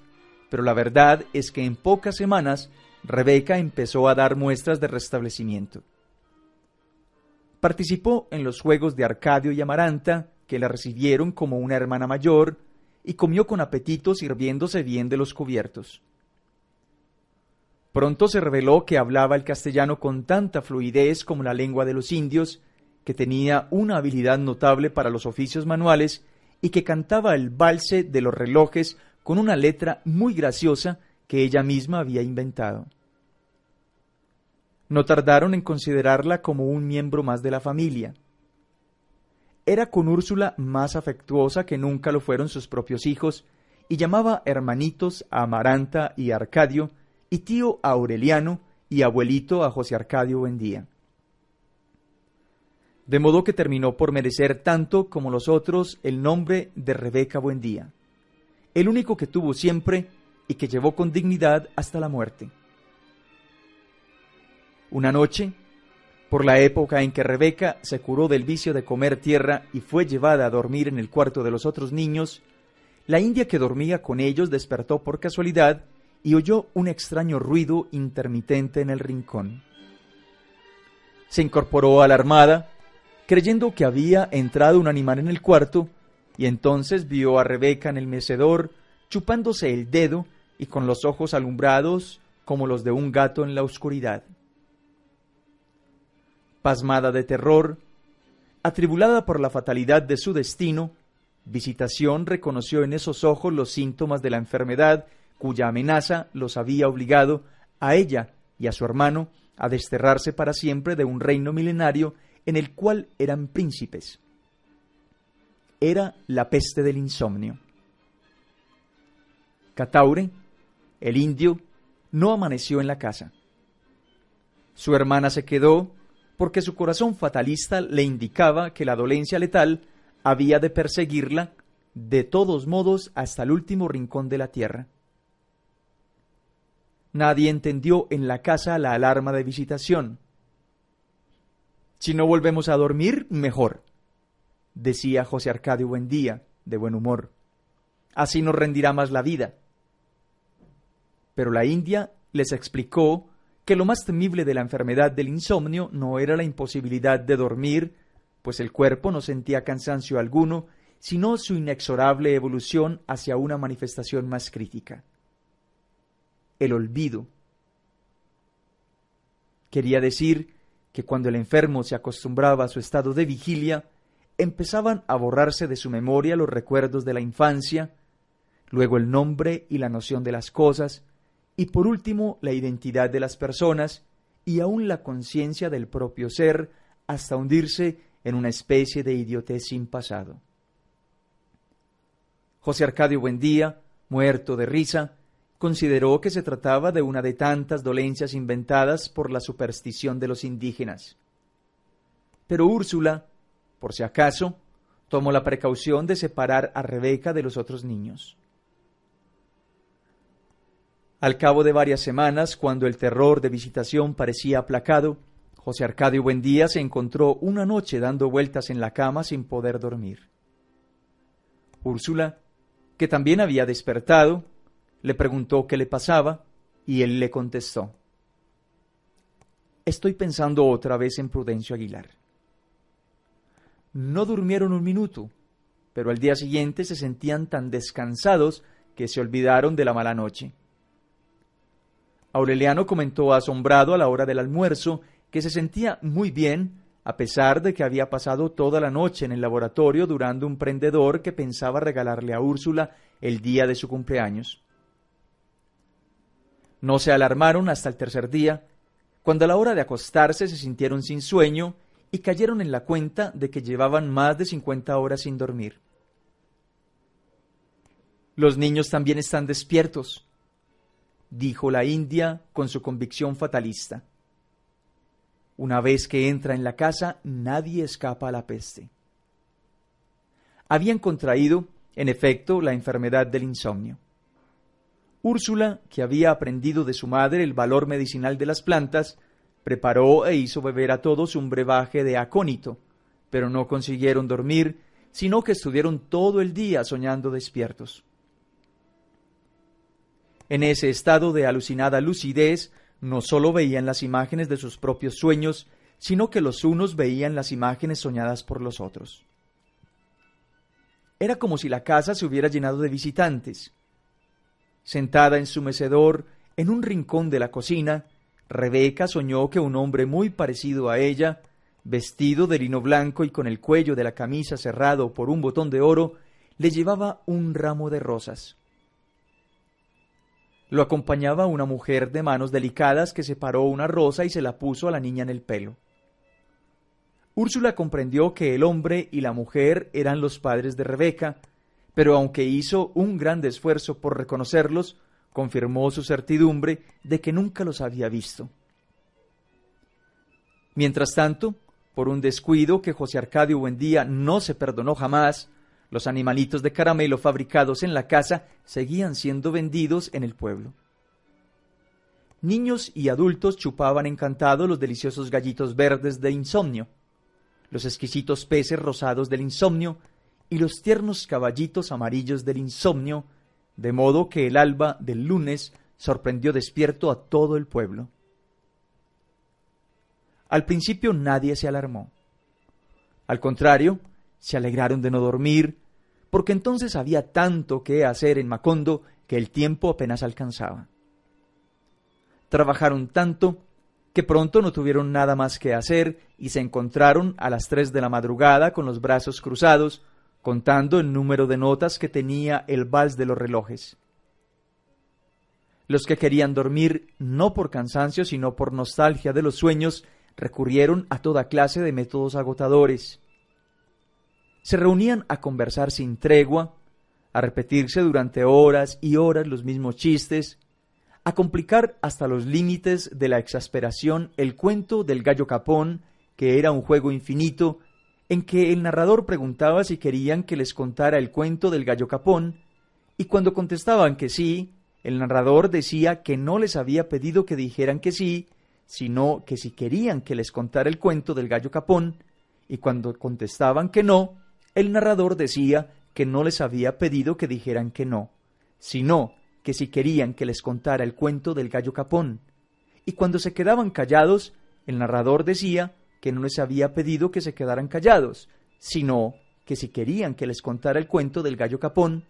pero la verdad es que en pocas semanas Rebeca empezó a dar muestras de restablecimiento. Participó en los juegos de Arcadio y Amaranta, que la recibieron como una hermana mayor, y comió con apetito sirviéndose bien de los cubiertos. Pronto se reveló que hablaba el castellano con tanta fluidez como la lengua de los indios, que tenía una habilidad notable para los oficios manuales y que cantaba el valse de los relojes con una letra muy graciosa que ella misma había inventado. No tardaron en considerarla como un miembro más de la familia. Era con Úrsula más afectuosa que nunca lo fueron sus propios hijos, y llamaba hermanitos a Amaranta y Arcadio, y tío a Aureliano y abuelito a José Arcadio Buendía. De modo que terminó por merecer tanto como los otros el nombre de Rebeca Buendía, el único que tuvo siempre y que llevó con dignidad hasta la muerte. Una noche, por la época en que Rebeca se curó del vicio de comer tierra y fue llevada a dormir en el cuarto de los otros niños, la india que dormía con ellos despertó por casualidad y oyó un extraño ruido intermitente en el rincón. Se incorporó alarmada, creyendo que había entrado un animal en el cuarto, y entonces vio a Rebeca en el mecedor, chupándose el dedo y con los ojos alumbrados como los de un gato en la oscuridad. Pasmada de terror, Atribulada por la fatalidad de su destino, Visitación reconoció en esos ojos los síntomas de la enfermedad cuya amenaza los había obligado a ella y a su hermano a desterrarse para siempre de un reino milenario en el cual eran príncipes. Era la peste del insomnio. Cataure, el indio, no amaneció en la casa. Su hermana se quedó porque su corazón fatalista le indicaba que la dolencia letal había de perseguirla de todos modos hasta el último rincón de la tierra. Nadie entendió en la casa la alarma de visitación. Si no volvemos a dormir, mejor, decía José Arcadio Buendía, de buen humor. Así nos rendirá más la vida. Pero la India les explicó que lo más temible de la enfermedad del insomnio no era la imposibilidad de dormir, pues el cuerpo no sentía cansancio alguno, sino su inexorable evolución hacia una manifestación más crítica. El olvido. Quería decir que cuando el enfermo se acostumbraba a su estado de vigilia, empezaban a borrarse de su memoria los recuerdos de la infancia, luego el nombre y la noción de las cosas, y por último la identidad de las personas y aún la conciencia del propio ser hasta hundirse en una especie de idiotez sin pasado. José Arcadio Buendía, muerto de risa, consideró que se trataba de una de tantas dolencias inventadas por la superstición de los indígenas. Pero Úrsula, por si acaso, tomó la precaución de separar a Rebeca de los otros niños. Al cabo de varias semanas, cuando el terror de visitación parecía aplacado, José Arcadio Buendía se encontró una noche dando vueltas en la cama sin poder dormir. Úrsula, que también había despertado, le preguntó qué le pasaba y él le contestó. Estoy pensando otra vez en Prudencio Aguilar. No durmieron un minuto, pero al día siguiente se sentían tan descansados que se olvidaron de la mala noche. Aureliano comentó asombrado a la hora del almuerzo que se sentía muy bien a pesar de que había pasado toda la noche en el laboratorio durando un prendedor que pensaba regalarle a Úrsula el día de su cumpleaños. No se alarmaron hasta el tercer día, cuando a la hora de acostarse se sintieron sin sueño y cayeron en la cuenta de que llevaban más de cincuenta horas sin dormir. Los niños también están despiertos, dijo la India con su convicción fatalista. Una vez que entra en la casa, nadie escapa a la peste. Habían contraído, en efecto, la enfermedad del insomnio. Úrsula, que había aprendido de su madre el valor medicinal de las plantas, preparó e hizo beber a todos un brebaje de acónito, pero no consiguieron dormir, sino que estuvieron todo el día soñando despiertos. En ese estado de alucinada lucidez, no sólo veían las imágenes de sus propios sueños, sino que los unos veían las imágenes soñadas por los otros. Era como si la casa se hubiera llenado de visitantes. Sentada en su mecedor, en un rincón de la cocina, Rebeca soñó que un hombre muy parecido a ella, vestido de lino blanco y con el cuello de la camisa cerrado por un botón de oro, le llevaba un ramo de rosas. Lo acompañaba una mujer de manos delicadas que separó una rosa y se la puso a la niña en el pelo. Úrsula comprendió que el hombre y la mujer eran los padres de Rebeca, pero aunque hizo un gran esfuerzo por reconocerlos, confirmó su certidumbre de que nunca los había visto. Mientras tanto, por un descuido que José Arcadio Buendía no se perdonó jamás, los animalitos de caramelo fabricados en la casa seguían siendo vendidos en el pueblo. Niños y adultos chupaban encantados los deliciosos gallitos verdes de insomnio, los exquisitos peces rosados del insomnio y los tiernos caballitos amarillos del insomnio, de modo que el alba del lunes sorprendió despierto a todo el pueblo. Al principio nadie se alarmó. Al contrario, se alegraron de no dormir, porque entonces había tanto que hacer en Macondo que el tiempo apenas alcanzaba. Trabajaron tanto que pronto no tuvieron nada más que hacer y se encontraron a las tres de la madrugada con los brazos cruzados, contando el número de notas que tenía el vals de los relojes. Los que querían dormir no por cansancio, sino por nostalgia de los sueños, recurrieron a toda clase de métodos agotadores. Se reunían a conversar sin tregua, a repetirse durante horas y horas los mismos chistes, a complicar hasta los límites de la exasperación el cuento del gallo capón, que era un juego infinito, en que el narrador preguntaba si querían que les contara el cuento del gallo capón, y cuando contestaban que sí, el narrador decía que no les había pedido que dijeran que sí, sino que si querían que les contara el cuento del gallo capón, y cuando contestaban que no, el narrador decía que no les había pedido que dijeran que no, sino que si querían que les contara el cuento del gallo capón. Y cuando se quedaban callados, el narrador decía que no les había pedido que se quedaran callados, sino que si querían que les contara el cuento del gallo capón,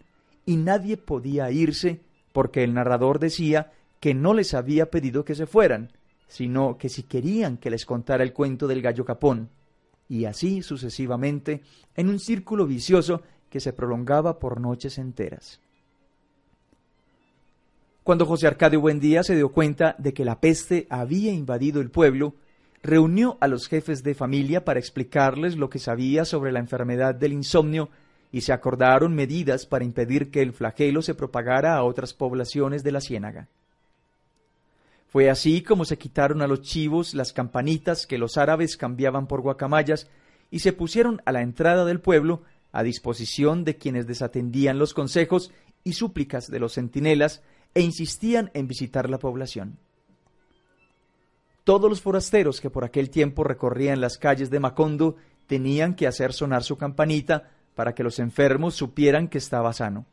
y nadie podía irse porque el narrador decía que no les había pedido que se fueran, sino que si querían que les contara el cuento del gallo capón, y así sucesivamente, en un círculo vicioso que se prolongaba por noches enteras. Cuando José Arcadio Buendía se dio cuenta de que la peste había invadido el pueblo, reunió a los jefes de familia para explicarles lo que sabía sobre la enfermedad del insomnio y se acordaron medidas para impedir que el flagelo se propagara a otras poblaciones de la ciénaga. Fue así como se quitaron a los chivos las campanitas que los árabes cambiaban por guacamayas y se pusieron a la entrada del pueblo a disposición de quienes desatendían los consejos y súplicas de los centinelas e insistían en visitar la población. Todos los forasteros que por aquel tiempo recorrían las calles de Macondo tenían que hacer sonar su campanita para que los enfermos supieran que estaba sano.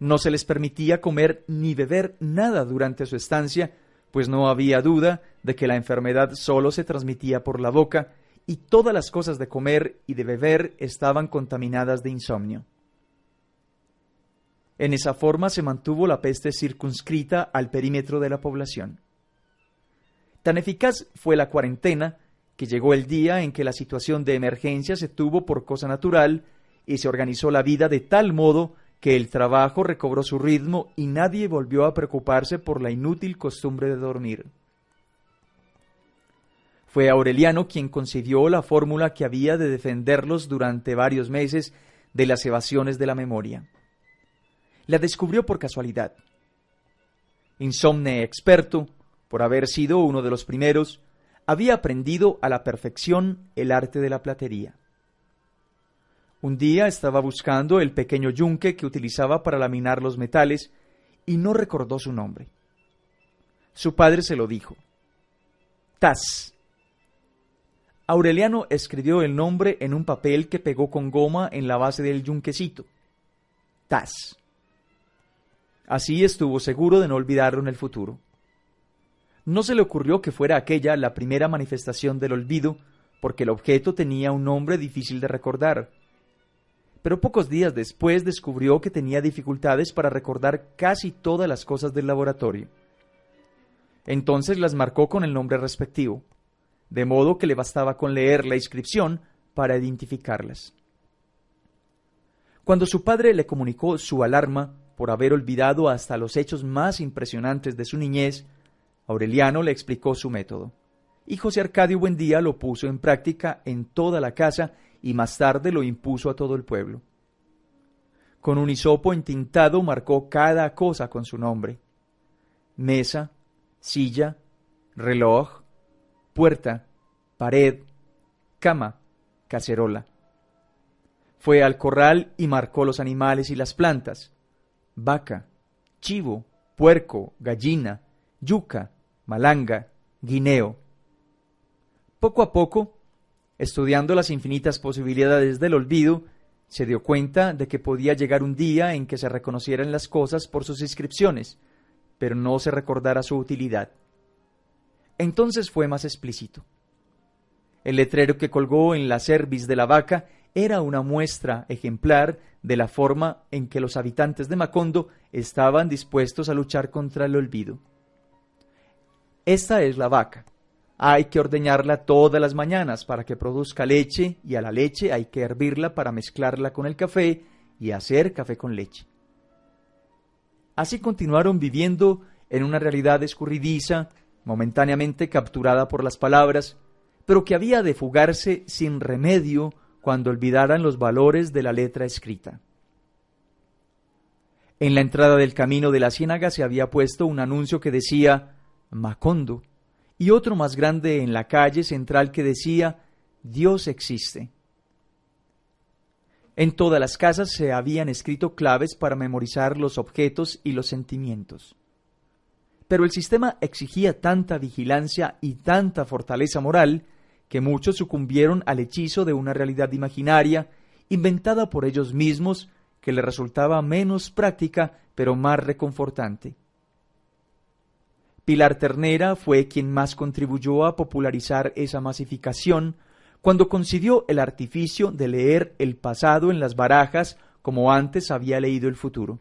No se les permitía comer ni beber nada durante su estancia, pues no había duda de que la enfermedad solo se transmitía por la boca y todas las cosas de comer y de beber estaban contaminadas de insomnio. En esa forma se mantuvo la peste circunscrita al perímetro de la población. Tan eficaz fue la cuarentena que llegó el día en que la situación de emergencia se tuvo por cosa natural y se organizó la vida de tal modo que el trabajo recobró su ritmo y nadie volvió a preocuparse por la inútil costumbre de dormir. Fue Aureliano quien concibió la fórmula que había de defenderlos durante varios meses de las evasiones de la memoria. La descubrió por casualidad. Insomne experto, por haber sido uno de los primeros, había aprendido a la perfección el arte de la platería. Un día estaba buscando el pequeño yunque que utilizaba para laminar los metales y no recordó su nombre. Su padre se lo dijo. Tas. Aureliano escribió el nombre en un papel que pegó con goma en la base del yunquecito. Tas. Así estuvo seguro de no olvidarlo en el futuro. No se le ocurrió que fuera aquella la primera manifestación del olvido, porque el objeto tenía un nombre difícil de recordar. Pero pocos días después descubrió que tenía dificultades para recordar casi todas las cosas del laboratorio. Entonces las marcó con el nombre respectivo, de modo que le bastaba con leer la inscripción para identificarlas. Cuando su padre le comunicó su alarma por haber olvidado hasta los hechos más impresionantes de su niñez, Aureliano le explicó su método, y José Arcadio Buendía lo puso en práctica en toda la casa y más tarde lo impuso a todo el pueblo. Con un hisopo entintado marcó cada cosa con su nombre. Mesa, silla, reloj, puerta, pared, cama, cacerola. Fue al corral y marcó los animales y las plantas. Vaca, chivo, puerco, gallina, yuca, malanga, guineo. Poco a poco, estudiando las infinitas posibilidades del olvido, se dio cuenta de que podía llegar un día en que se reconocieran las cosas por sus inscripciones, pero no se recordara su utilidad. Entonces fue más explícito. El letrero que colgó en la cerviz de la vaca era una muestra ejemplar de la forma en que los habitantes de Macondo estaban dispuestos a luchar contra el olvido. Esta es la vaca. Hay que ordeñarla todas las mañanas para que produzca leche y a la leche hay que hervirla para mezclarla con el café y hacer café con leche. Así continuaron viviendo en una realidad escurridiza, momentáneamente capturada por las palabras, pero que había de fugarse sin remedio cuando olvidaran los valores de la letra escrita. En la entrada del camino de la ciénaga se había puesto un anuncio que decía Macondo y otro más grande en la calle central que decía Dios existe. En todas las casas se habían escrito claves para memorizar los objetos y los sentimientos. Pero el sistema exigía tanta vigilancia y tanta fortaleza moral que muchos sucumbieron al hechizo de una realidad imaginaria inventada por ellos mismos que le resultaba menos práctica pero más reconfortante. Pilar Ternera fue quien más contribuyó a popularizar esa masificación cuando concibió el artificio de leer el pasado en las barajas como antes había leído el futuro.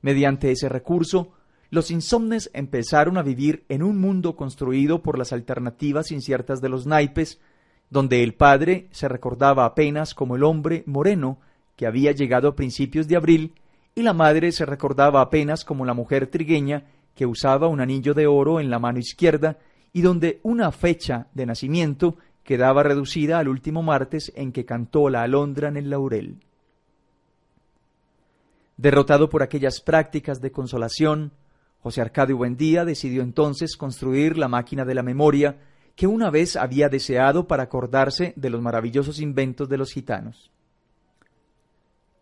Mediante ese recurso, los insomnes empezaron a vivir en un mundo construido por las alternativas inciertas de los naipes, donde el padre se recordaba apenas como el hombre moreno que había llegado a principios de abril, y la madre se recordaba apenas como la mujer trigueña que usaba un anillo de oro en la mano izquierda y donde una fecha de nacimiento quedaba reducida al último martes en que cantó la alondra en el laurel. Derrotado por aquellas prácticas de consolación, José Arcadio Buendía decidió entonces construir la máquina de la memoria que una vez había deseado para acordarse de los maravillosos inventos de los gitanos.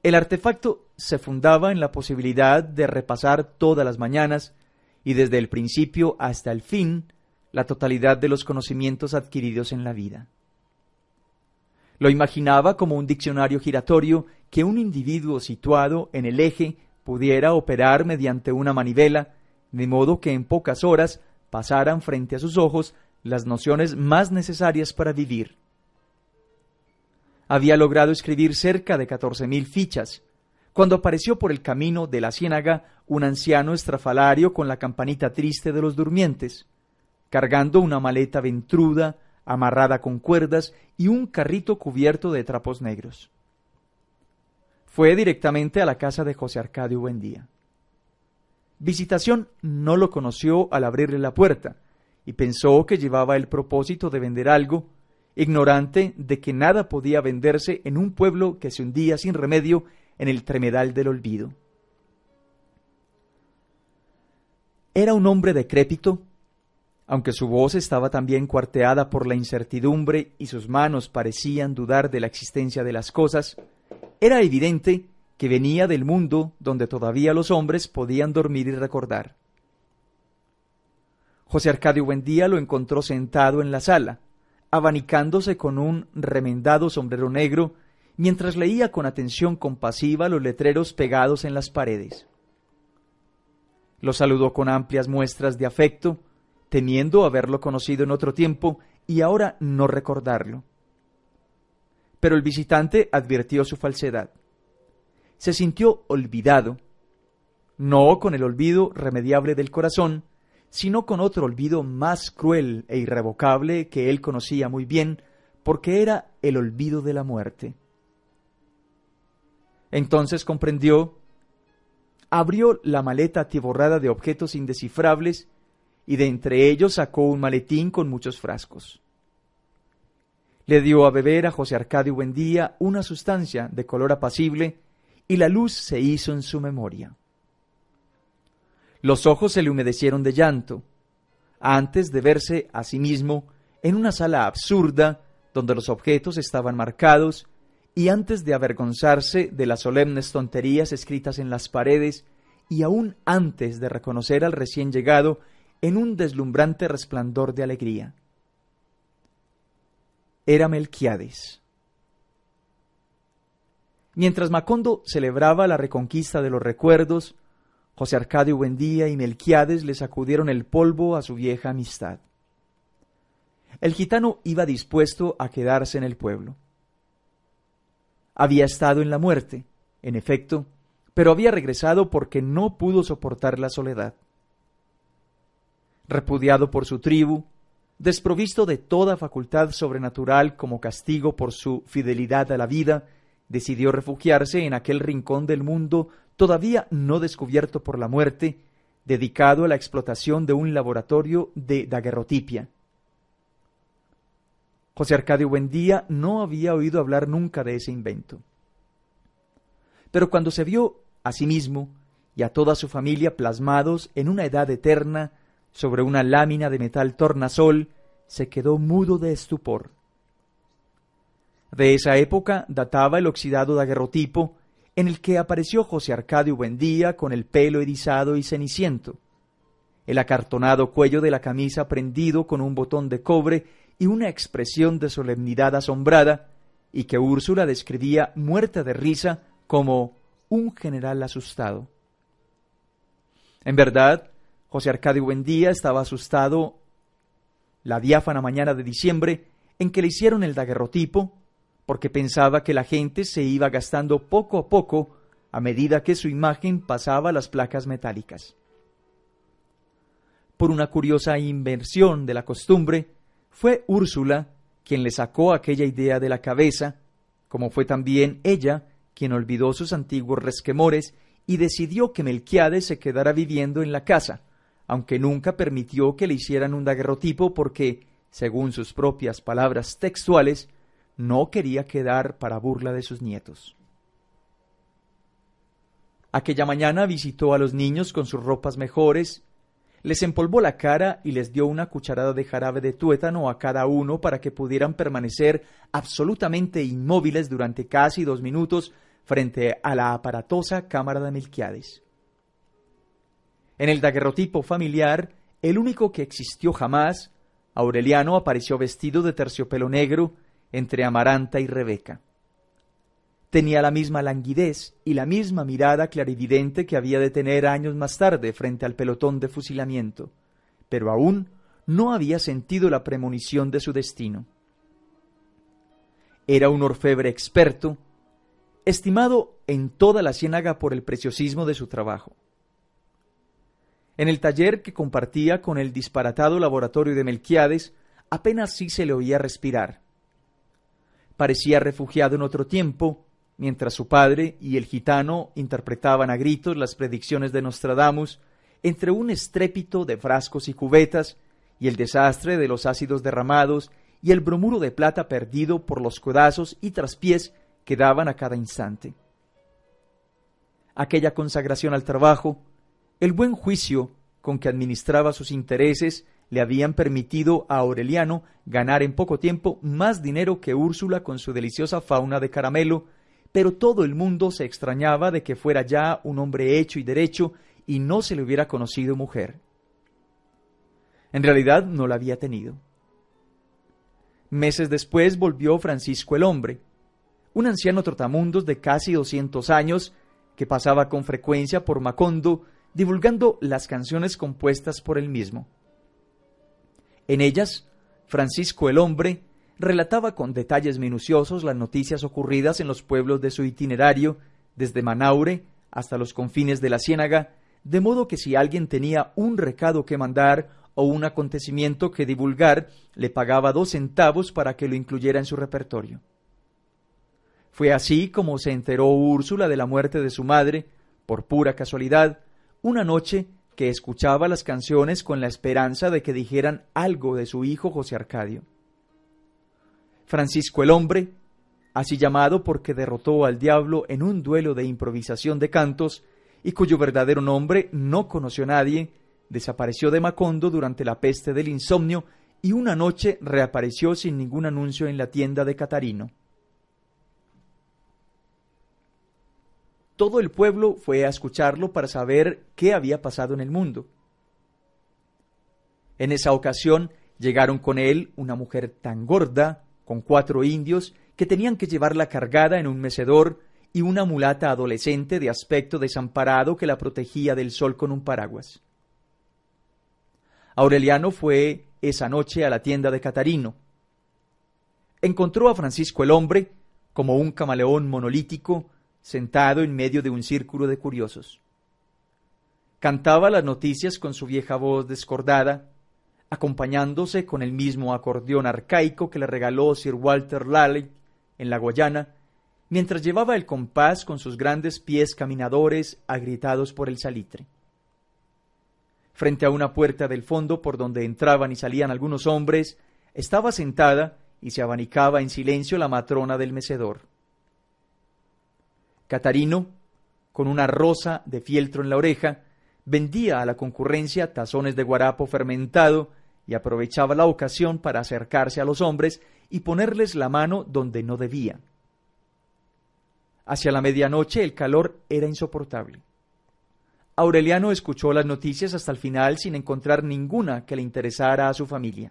El artefacto se fundaba en la posibilidad de repasar todas las mañanas y desde el principio hasta el fin la totalidad de los conocimientos adquiridos en la vida. Lo imaginaba como un diccionario giratorio que un individuo situado en el eje pudiera operar mediante una manivela de modo que en pocas horas pasaran frente a sus ojos las nociones más necesarias para vivir. Había logrado escribir cerca de catorce mil fichas, cuando apareció por el camino de la ciénaga un anciano estrafalario con la campanita triste de los durmientes, cargando una maleta ventruda, amarrada con cuerdas y un carrito cubierto de trapos negros. Fue directamente a la casa de José Arcadio Buendía. Visitación no lo conoció al abrirle la puerta y pensó que llevaba el propósito de vender algo, ignorante de que nada podía venderse en un pueblo que se hundía sin remedio en el tremedal del olvido. Era un hombre decrépito, aunque su voz estaba también cuarteada por la incertidumbre y sus manos parecían dudar de la existencia de las cosas, era evidente que venía del mundo donde todavía los hombres podían dormir y recordar. José Arcadio Buendía lo encontró sentado en la sala, abanicándose con un remendado sombrero negro, mientras leía con atención compasiva los letreros pegados en las paredes. Lo saludó con amplias muestras de afecto, temiendo haberlo conocido en otro tiempo y ahora no recordarlo. Pero el visitante advirtió su falsedad se sintió olvidado, no con el olvido remediable del corazón, sino con otro olvido más cruel e irrevocable que él conocía muy bien, porque era el olvido de la muerte. Entonces comprendió, abrió la maleta atiborrada de objetos indescifrables y de entre ellos sacó un maletín con muchos frascos. Le dio a beber a José Arcadio Buendía una sustancia de color apacible y la luz se hizo en su memoria. Los ojos se le humedecieron de llanto, antes de verse a sí mismo en una sala absurda donde los objetos estaban marcados y antes de avergonzarse de las solemnes tonterías escritas en las paredes y aún antes de reconocer al recién llegado en un deslumbrante resplandor de alegría. Era Melquiades. Mientras Macondo celebraba la reconquista de los recuerdos, José Arcadio Buendía y Melquiades le sacudieron el polvo a su vieja amistad. El gitano iba dispuesto a quedarse en el pueblo. Había estado en la muerte, en efecto, pero había regresado porque no pudo soportar la soledad. Repudiado por su tribu, desprovisto de toda facultad sobrenatural como castigo por su fidelidad a la vida, decidió refugiarse en aquel rincón del mundo todavía no descubierto por la muerte, dedicado a la explotación de un laboratorio de daguerrotipia. José Arcadio Buendía no había oído hablar nunca de ese invento. Pero cuando se vio a sí mismo y a toda su familia plasmados en una edad eterna sobre una lámina de metal tornasol, se quedó mudo de estupor. De esa época databa el oxidado daguerrotipo en el que apareció José Arcadio Buendía con el pelo erizado y ceniciento, el acartonado cuello de la camisa prendido con un botón de cobre y una expresión de solemnidad asombrada, y que Úrsula describía muerta de risa como un general asustado. En verdad, José Arcadio Buendía estaba asustado la diáfana mañana de diciembre en que le hicieron el daguerrotipo, porque pensaba que la gente se iba gastando poco a poco a medida que su imagen pasaba las placas metálicas. Por una curiosa inversión de la costumbre, fue Úrsula quien le sacó aquella idea de la cabeza, como fue también ella quien olvidó sus antiguos resquemores y decidió que Melquiades se quedara viviendo en la casa, aunque nunca permitió que le hicieran un daguerrotipo porque, según sus propias palabras textuales, no quería quedar para burla de sus nietos. Aquella mañana visitó a los niños con sus ropas mejores, les empolvó la cara y les dio una cucharada de jarabe de tuétano a cada uno para que pudieran permanecer absolutamente inmóviles durante casi dos minutos frente a la aparatosa cámara de Melquiades. En el daguerrotipo familiar, el único que existió jamás, Aureliano apareció vestido de terciopelo negro entre Amaranta y Rebeca. Tenía la misma languidez y la misma mirada clarividente que había de tener años más tarde frente al pelotón de fusilamiento, pero aún no había sentido la premonición de su destino. Era un orfebre experto, estimado en toda la ciénaga por el preciosismo de su trabajo. En el taller que compartía con el disparatado laboratorio de Melquiades, apenas sí se le oía respirar. Parecía refugiado en otro tiempo, mientras su padre y el gitano interpretaban a gritos las predicciones de Nostradamus, entre un estrépito de frascos y cubetas, y el desastre de los ácidos derramados, y el bromuro de plata perdido por los codazos y traspiés que daban a cada instante. Aquella consagración al trabajo, el buen juicio con que administraba sus intereses, le habían permitido a Aureliano ganar en poco tiempo más dinero que Úrsula con su deliciosa fauna de caramelo, pero todo el mundo se extrañaba de que fuera ya un hombre hecho y derecho y no se le hubiera conocido mujer. En realidad no la había tenido. Meses después volvió Francisco el hombre, un anciano trotamundos de casi doscientos años que pasaba con frecuencia por Macondo divulgando las canciones compuestas por él mismo. En ellas, Francisco el hombre relataba con detalles minuciosos las noticias ocurridas en los pueblos de su itinerario, desde Manaure hasta los confines de la Ciénaga, de modo que si alguien tenía un recado que mandar o un acontecimiento que divulgar, le pagaba dos centavos para que lo incluyera en su repertorio. Fue así como se enteró Úrsula de la muerte de su madre, por pura casualidad, una noche que escuchaba las canciones con la esperanza de que dijeran algo de su hijo José Arcadio. Francisco el hombre, así llamado porque derrotó al diablo en un duelo de improvisación de cantos y cuyo verdadero nombre no conoció nadie, desapareció de Macondo durante la peste del insomnio y una noche reapareció sin ningún anuncio en la tienda de Catarino. Todo el pueblo fue a escucharlo para saber qué había pasado en el mundo. En esa ocasión llegaron con él una mujer tan gorda, con cuatro indios, que tenían que llevarla cargada en un mecedor, y una mulata adolescente de aspecto desamparado que la protegía del sol con un paraguas. Aureliano fue esa noche a la tienda de Catarino. Encontró a Francisco el hombre, como un camaleón monolítico, sentado en medio de un círculo de curiosos. Cantaba las noticias con su vieja voz descordada, acompañándose con el mismo acordeón arcaico que le regaló Sir Walter Raleigh en la Guayana, mientras llevaba el compás con sus grandes pies caminadores agrietados por el salitre. Frente a una puerta del fondo por donde entraban y salían algunos hombres, estaba sentada y se abanicaba en silencio la matrona del mecedor. Catarino, con una rosa de fieltro en la oreja, vendía a la concurrencia tazones de guarapo fermentado y aprovechaba la ocasión para acercarse a los hombres y ponerles la mano donde no debía. Hacia la medianoche el calor era insoportable. Aureliano escuchó las noticias hasta el final sin encontrar ninguna que le interesara a su familia.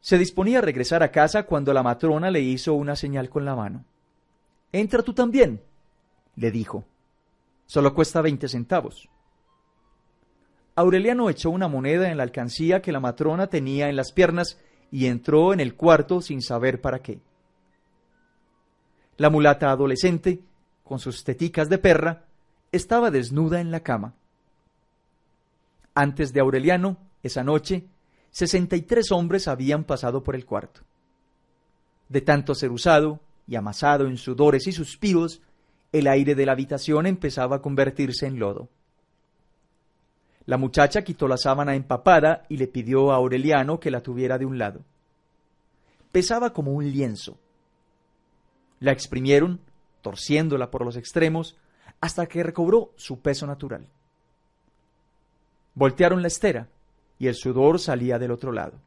Se disponía a regresar a casa cuando la matrona le hizo una señal con la mano. Entra tú también, le dijo. Solo cuesta veinte centavos. Aureliano echó una moneda en la alcancía que la matrona tenía en las piernas y entró en el cuarto sin saber para qué. La mulata adolescente, con sus teticas de perra, estaba desnuda en la cama. Antes de Aureliano, esa noche, sesenta y tres hombres habían pasado por el cuarto. De tanto ser usado y amasado en sudores y suspiros, el aire de la habitación empezaba a convertirse en lodo. La muchacha quitó la sábana empapada y le pidió a Aureliano que la tuviera de un lado. Pesaba como un lienzo. La exprimieron, torciéndola por los extremos, hasta que recobró su peso natural. Voltearon la estera y el sudor salía del otro lado.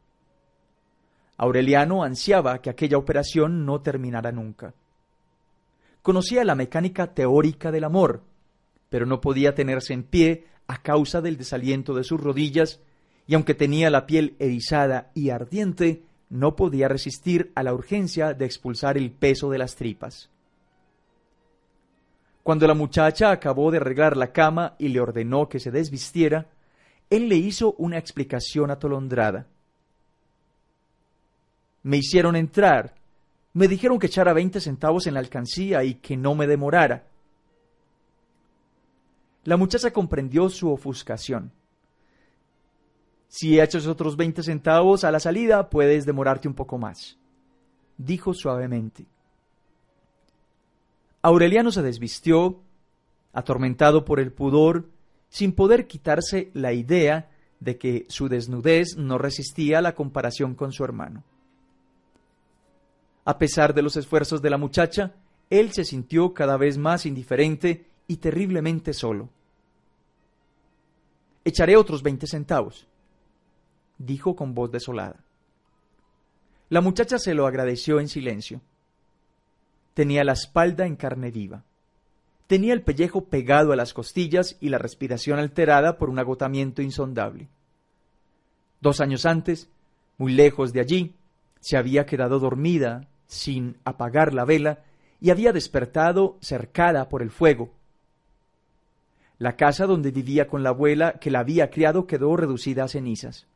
Aureliano ansiaba que aquella operación no terminara nunca. Conocía la mecánica teórica del amor, pero no podía tenerse en pie a causa del desaliento de sus rodillas, y aunque tenía la piel erizada y ardiente, no podía resistir a la urgencia de expulsar el peso de las tripas. Cuando la muchacha acabó de arreglar la cama y le ordenó que se desvistiera, él le hizo una explicación atolondrada. Me hicieron entrar, me dijeron que echara veinte centavos en la alcancía y que no me demorara. La muchacha comprendió su ofuscación. Si echas otros veinte centavos a la salida, puedes demorarte un poco más, dijo suavemente. Aureliano se desvistió, atormentado por el pudor, sin poder quitarse la idea de que su desnudez no resistía la comparación con su hermano. A pesar de los esfuerzos de la muchacha, él se sintió cada vez más indiferente y terriblemente solo. Echaré otros veinte centavos, dijo con voz desolada. La muchacha se lo agradeció en silencio. Tenía la espalda en carne viva. Tenía el pellejo pegado a las costillas y la respiración alterada por un agotamiento insondable. Dos años antes, muy lejos de allí, se había quedado dormida sin apagar la vela y había despertado cercada por el fuego. La casa donde vivía con la abuela que la había criado quedó reducida a cenizas.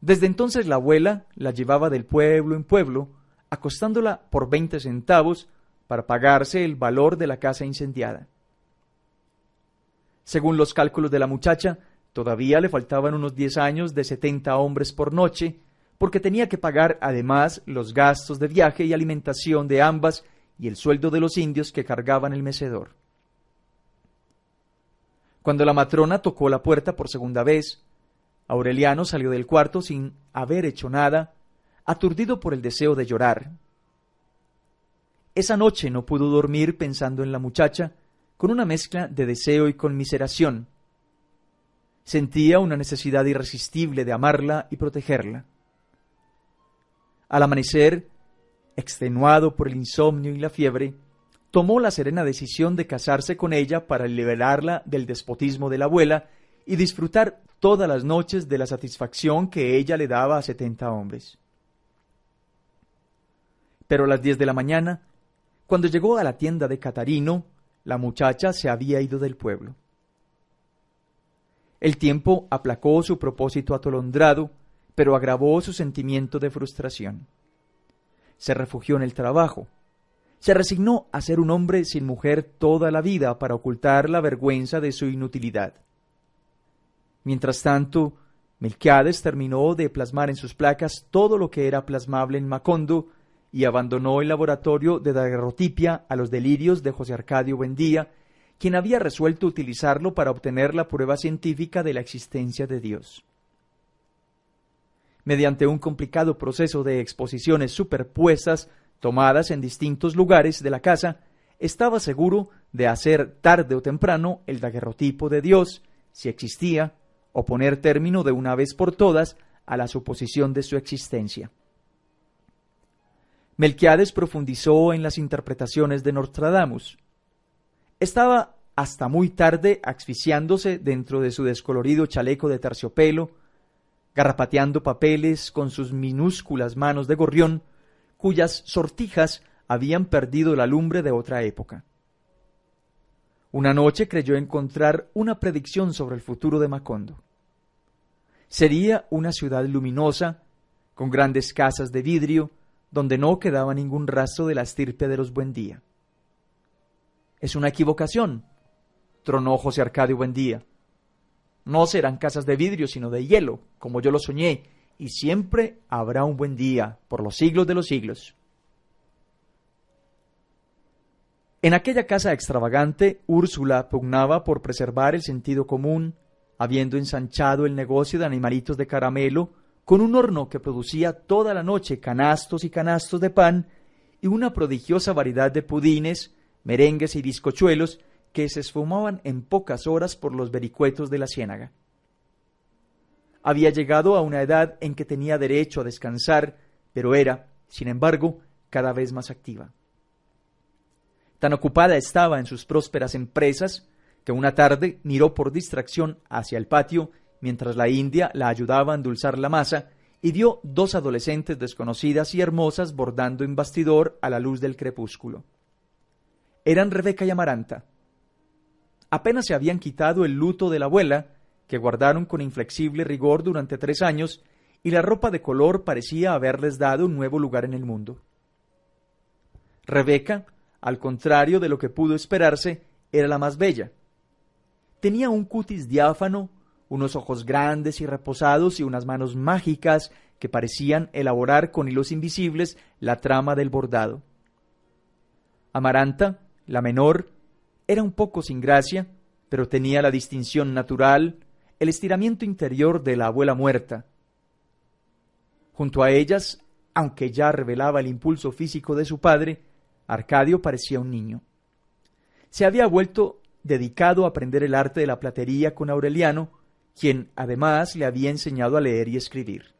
Desde entonces la abuela la llevaba del pueblo en pueblo, acostándola por veinte centavos para pagarse el valor de la casa incendiada. Según los cálculos de la muchacha, todavía le faltaban unos diez años de setenta hombres por noche, porque tenía que pagar además los gastos de viaje y alimentación de ambas y el sueldo de los indios que cargaban el mecedor. Cuando la matrona tocó la puerta por segunda vez, Aureliano salió del cuarto sin haber hecho nada, aturdido por el deseo de llorar. Esa noche no pudo dormir pensando en la muchacha, con una mezcla de deseo y conmiseración. Sentía una necesidad irresistible de amarla y protegerla. Al amanecer, extenuado por el insomnio y la fiebre, tomó la serena decisión de casarse con ella para liberarla del despotismo de la abuela y disfrutar todas las noches de la satisfacción que ella le daba a setenta hombres. Pero a las diez de la mañana, cuando llegó a la tienda de Catarino, la muchacha se había ido del pueblo. El tiempo aplacó su propósito atolondrado pero agravó su sentimiento de frustración. Se refugió en el trabajo. Se resignó a ser un hombre sin mujer toda la vida para ocultar la vergüenza de su inutilidad. Mientras tanto, Melquiades terminó de plasmar en sus placas todo lo que era plasmable en Macondo y abandonó el laboratorio de daguerrotipia a los delirios de José Arcadio Buendía, quien había resuelto utilizarlo para obtener la prueba científica de la existencia de Dios. Mediante un complicado proceso de exposiciones superpuestas tomadas en distintos lugares de la casa, estaba seguro de hacer tarde o temprano el daguerrotipo de Dios, si existía, o poner término de una vez por todas a la suposición de su existencia. Melquiades profundizó en las interpretaciones de Nostradamus. Estaba hasta muy tarde asfixiándose dentro de su descolorido chaleco de terciopelo, garrapateando papeles con sus minúsculas manos de gorrión, cuyas sortijas habían perdido la lumbre de otra época. Una noche creyó encontrar una predicción sobre el futuro de Macondo. Sería una ciudad luminosa, con grandes casas de vidrio, donde no quedaba ningún rastro de la estirpe de los Buendía. Es una equivocación, tronó José Arcadio Buendía. No serán casas de vidrio, sino de hielo, como yo lo soñé, y siempre habrá un buen día, por los siglos de los siglos. En aquella casa extravagante, Úrsula pugnaba por preservar el sentido común, habiendo ensanchado el negocio de animalitos de caramelo, con un horno que producía toda la noche canastos y canastos de pan y una prodigiosa variedad de pudines, merengues y bizcochuelos que se esfumaban en pocas horas por los vericuetos de la ciénaga. Había llegado a una edad en que tenía derecho a descansar, pero era, sin embargo, cada vez más activa. Tan ocupada estaba en sus prósperas empresas que una tarde miró por distracción hacia el patio mientras la india la ayudaba a endulzar la masa y vio dos adolescentes desconocidas y hermosas bordando en bastidor a la luz del crepúsculo. Eran Rebeca y Amaranta. Apenas se habían quitado el luto de la abuela, que guardaron con inflexible rigor durante tres años, y la ropa de color parecía haberles dado un nuevo lugar en el mundo. Rebeca, al contrario de lo que pudo esperarse, era la más bella. Tenía un cutis diáfano unos ojos grandes y reposados y unas manos mágicas que parecían elaborar con hilos invisibles la trama del bordado. Amaranta, la menor, era un poco sin gracia, pero tenía la distinción natural, el estiramiento interior de la abuela muerta. Junto a ellas, aunque ya revelaba el impulso físico de su padre, Arcadio parecía un niño. Se había vuelto dedicado a aprender el arte de la platería con Aureliano, quien además le había enseñado a leer y escribir.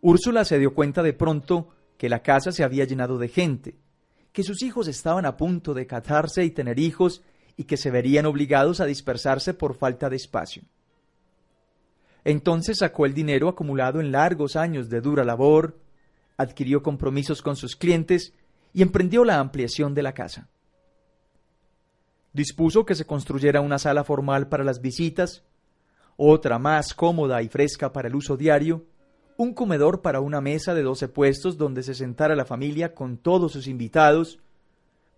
Úrsula se dio cuenta de pronto que la casa se había llenado de gente, que sus hijos estaban a punto de casarse y tener hijos y que se verían obligados a dispersarse por falta de espacio. Entonces sacó el dinero acumulado en largos años de dura labor, adquirió compromisos con sus clientes y emprendió la ampliación de la casa. Dispuso que se construyera una sala formal para las visitas, otra más cómoda y fresca para el uso diario, un comedor para una mesa de doce puestos donde se sentara la familia con todos sus invitados,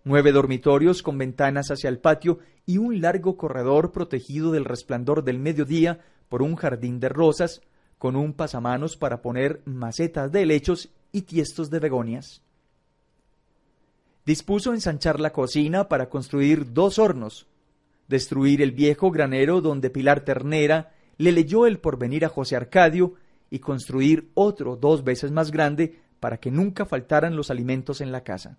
nueve dormitorios con ventanas hacia el patio y un largo corredor protegido del resplandor del mediodía por un jardín de rosas, con un pasamanos para poner macetas de helechos y tiestos de begonias. Dispuso ensanchar la cocina para construir dos hornos, destruir el viejo granero donde Pilar Ternera le leyó el porvenir a José Arcadio y construir otro dos veces más grande para que nunca faltaran los alimentos en la casa.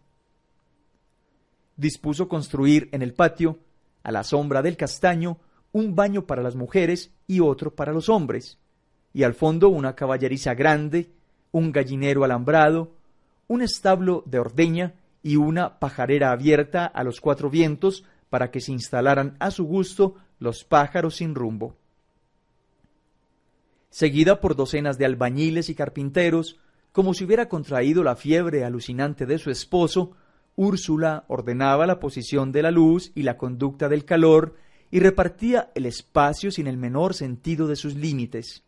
Dispuso construir en el patio, a la sombra del castaño, un baño para las mujeres y otro para los hombres, y al fondo una caballeriza grande, un gallinero alambrado, un establo de ordeña y una pajarera abierta a los cuatro vientos para que se instalaran a su gusto los pájaros sin rumbo. Seguida por docenas de albañiles y carpinteros, como si hubiera contraído la fiebre alucinante de su esposo, Úrsula ordenaba la posición de la luz y la conducta del calor y repartía el espacio sin el menor sentido de sus límites.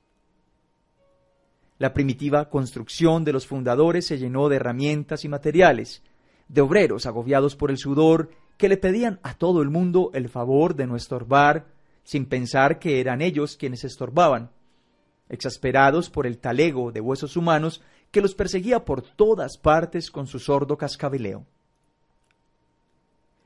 La primitiva construcción de los fundadores se llenó de herramientas y materiales, de obreros agobiados por el sudor que le pedían a todo el mundo el favor de no estorbar, sin pensar que eran ellos quienes estorbaban, exasperados por el talego de huesos humanos que los perseguía por todas partes con su sordo cascabeleo.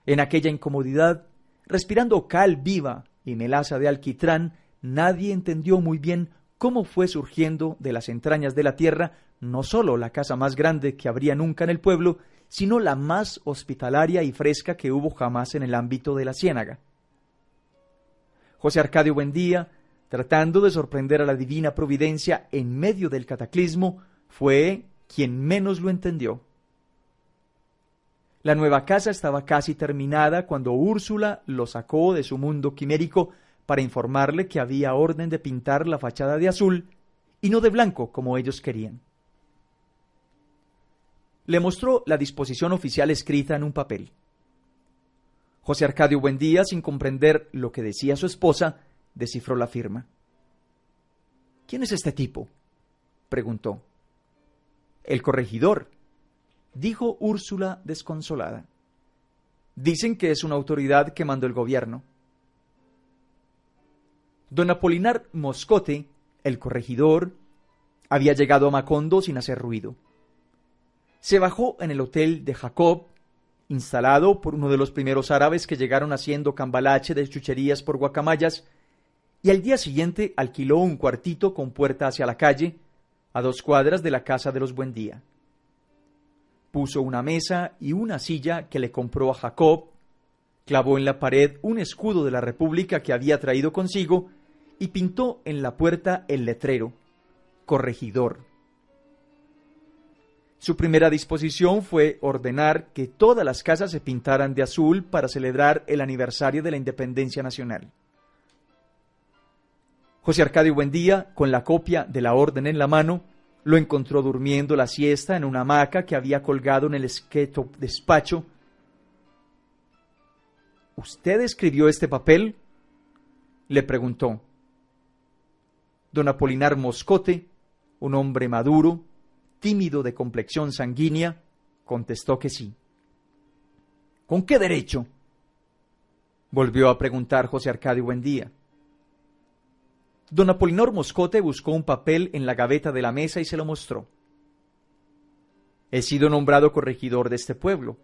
En aquella incomodidad, respirando cal viva y melaza de alquitrán, nadie entendió muy bien cómo fue surgiendo de las entrañas de la tierra no sólo la casa más grande que habría nunca en el pueblo, sino la más hospitalaria y fresca que hubo jamás en el ámbito de la ciénaga. José Arcadio Buendía, tratando de sorprender a la divina providencia en medio del cataclismo, fue quien menos lo entendió. La nueva casa estaba casi terminada cuando Úrsula lo sacó de su mundo quimérico para informarle que había orden de pintar la fachada de azul y no de blanco como ellos querían. Le mostró la disposición oficial escrita en un papel. José Arcadio Buendía, sin comprender lo que decía su esposa, descifró la firma. ¿Quién es este tipo? preguntó. El corregidor, dijo Úrsula desconsolada. Dicen que es una autoridad que mandó el gobierno. Don Apolinar Moscote, el corregidor, había llegado a Macondo sin hacer ruido. Se bajó en el hotel de Jacob, instalado por uno de los primeros árabes que llegaron haciendo cambalache de chucherías por guacamayas, y al día siguiente alquiló un cuartito con puerta hacia la calle, a dos cuadras de la casa de los Buendía. Puso una mesa y una silla que le compró a Jacob, clavó en la pared un escudo de la República que había traído consigo y pintó en la puerta el letrero, corregidor. Su primera disposición fue ordenar que todas las casas se pintaran de azul para celebrar el aniversario de la independencia nacional. José Arcadio Buendía, con la copia de la orden en la mano, lo encontró durmiendo la siesta en una hamaca que había colgado en el esqueto despacho. ¿Usted escribió este papel? le preguntó. Don Apolinar Moscote, un hombre maduro, tímido de complexión sanguínea, contestó que sí. ¿Con qué derecho? volvió a preguntar José Arcadio Buendía. Don Apolinor Moscote buscó un papel en la gaveta de la mesa y se lo mostró. He sido nombrado corregidor de este pueblo.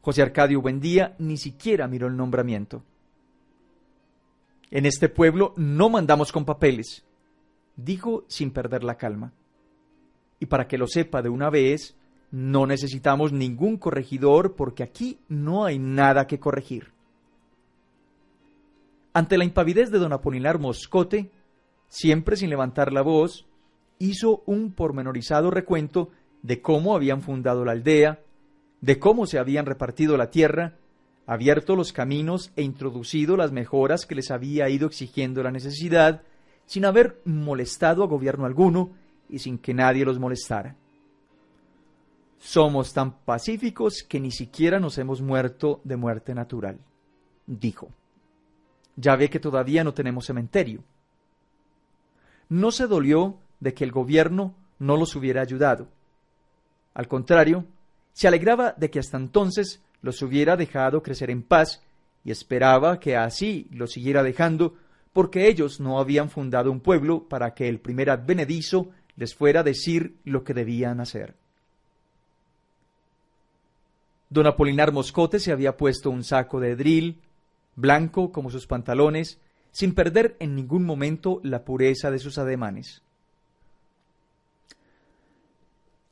José Arcadio Buendía ni siquiera miró el nombramiento. En este pueblo no mandamos con papeles, dijo sin perder la calma. Y para que lo sepa de una vez, no necesitamos ningún corregidor porque aquí no hay nada que corregir. Ante la impavidez de don Apolinar Moscote, siempre sin levantar la voz, hizo un pormenorizado recuento de cómo habían fundado la aldea, de cómo se habían repartido la tierra abierto los caminos e introducido las mejoras que les había ido exigiendo la necesidad, sin haber molestado a gobierno alguno y sin que nadie los molestara. Somos tan pacíficos que ni siquiera nos hemos muerto de muerte natural, dijo. Ya ve que todavía no tenemos cementerio. No se dolió de que el gobierno no los hubiera ayudado. Al contrario, se alegraba de que hasta entonces los hubiera dejado crecer en paz y esperaba que así los siguiera dejando porque ellos no habían fundado un pueblo para que el primer advenedizo les fuera a decir lo que debían hacer. Don Apolinar Moscote se había puesto un saco de drill, blanco como sus pantalones, sin perder en ningún momento la pureza de sus ademanes.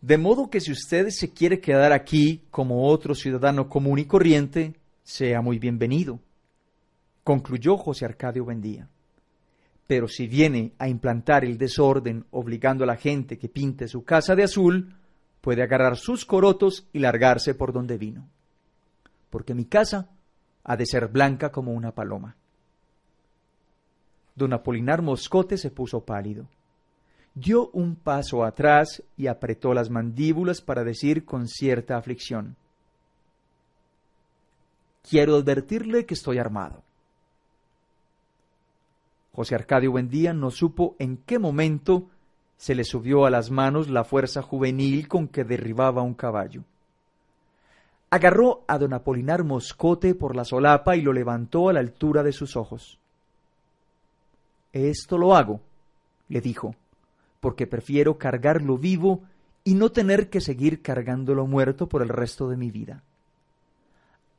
De modo que si usted se quiere quedar aquí como otro ciudadano común y corriente, sea muy bienvenido, concluyó José Arcadio Bendía. Pero si viene a implantar el desorden obligando a la gente que pinte su casa de azul, puede agarrar sus corotos y largarse por donde vino. Porque mi casa ha de ser blanca como una paloma. Don Apolinar Moscote se puso pálido dio un paso atrás y apretó las mandíbulas para decir con cierta aflicción Quiero advertirle que estoy armado. José Arcadio Buendía no supo en qué momento se le subió a las manos la fuerza juvenil con que derribaba un caballo. Agarró a don Apolinar Moscote por la solapa y lo levantó a la altura de sus ojos. Esto lo hago, le dijo, porque prefiero cargarlo vivo y no tener que seguir cargándolo muerto por el resto de mi vida.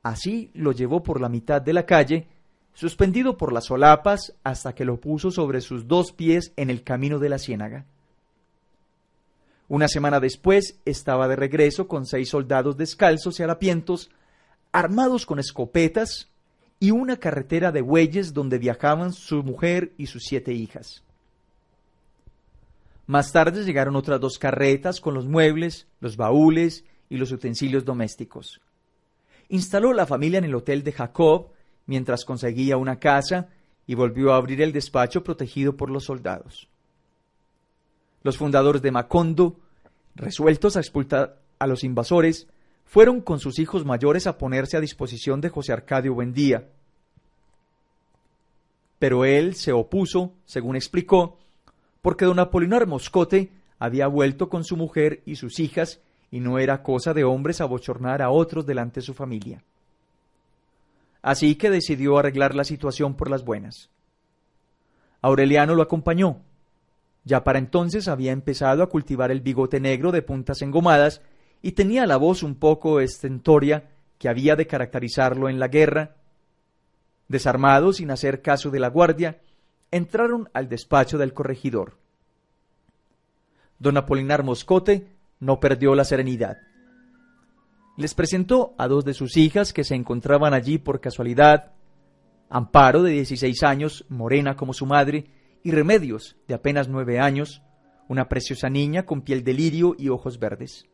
Así lo llevó por la mitad de la calle, suspendido por las solapas hasta que lo puso sobre sus dos pies en el camino de la ciénaga. Una semana después estaba de regreso con seis soldados descalzos y harapientos, armados con escopetas y una carretera de bueyes donde viajaban su mujer y sus siete hijas. Más tarde llegaron otras dos carretas con los muebles, los baúles y los utensilios domésticos. Instaló la familia en el hotel de Jacob mientras conseguía una casa y volvió a abrir el despacho protegido por los soldados. Los fundadores de Macondo, resueltos a expulsar a los invasores, fueron con sus hijos mayores a ponerse a disposición de José Arcadio Buendía. Pero él se opuso, según explicó, porque don Apolinar Moscote había vuelto con su mujer y sus hijas y no era cosa de hombres abochornar a otros delante de su familia. Así que decidió arreglar la situación por las buenas. Aureliano lo acompañó, ya para entonces había empezado a cultivar el bigote negro de puntas engomadas y tenía la voz un poco estentoria que había de caracterizarlo en la guerra. Desarmados, sin hacer caso de la guardia, entraron al despacho del corregidor. Don Apolinar Moscote no perdió la serenidad. Les presentó a dos de sus hijas que se encontraban allí por casualidad, Amparo, de 16 años, morena como su madre, y Remedios, de apenas nueve años, una preciosa niña con piel de lirio y ojos verdes.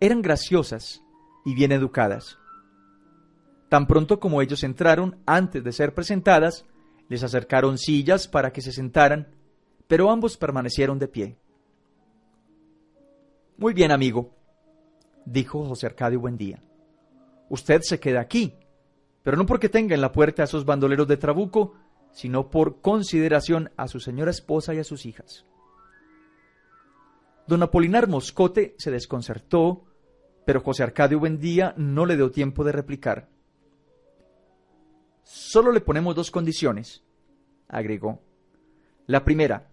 Eran graciosas y bien educadas. Tan pronto como ellos entraron, antes de ser presentadas, les acercaron sillas para que se sentaran, pero ambos permanecieron de pie. Muy bien, amigo, dijo José Arcadio Buendía. Usted se queda aquí, pero no porque tenga en la puerta a esos bandoleros de Trabuco, sino por consideración a su señora esposa y a sus hijas. Don Apolinar Moscote se desconcertó, pero José Arcadio Buendía no le dio tiempo de replicar. Solo le ponemos dos condiciones, agregó. La primera,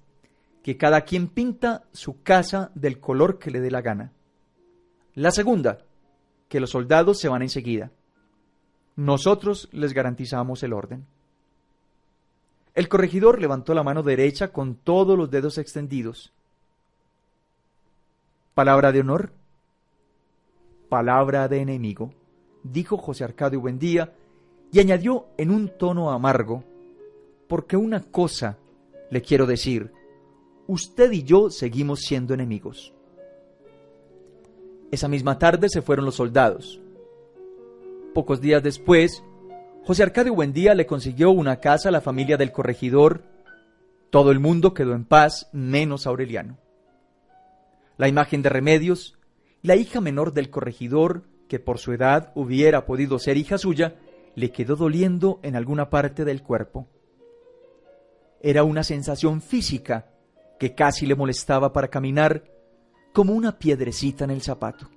que cada quien pinta su casa del color que le dé la gana. La segunda, que los soldados se van enseguida. Nosotros les garantizamos el orden. El corregidor levantó la mano derecha con todos los dedos extendidos. ¿Palabra de honor? Palabra de enemigo, dijo José Arcadio Buendía, y añadió en un tono amargo, porque una cosa le quiero decir, usted y yo seguimos siendo enemigos. Esa misma tarde se fueron los soldados. Pocos días después, José Arcadio Buendía le consiguió una casa a la familia del corregidor. Todo el mundo quedó en paz, menos Aureliano. La imagen de Remedios, la hija menor del corregidor, que por su edad hubiera podido ser hija suya, le quedó doliendo en alguna parte del cuerpo. Era una sensación física que casi le molestaba para caminar como una piedrecita en el zapato.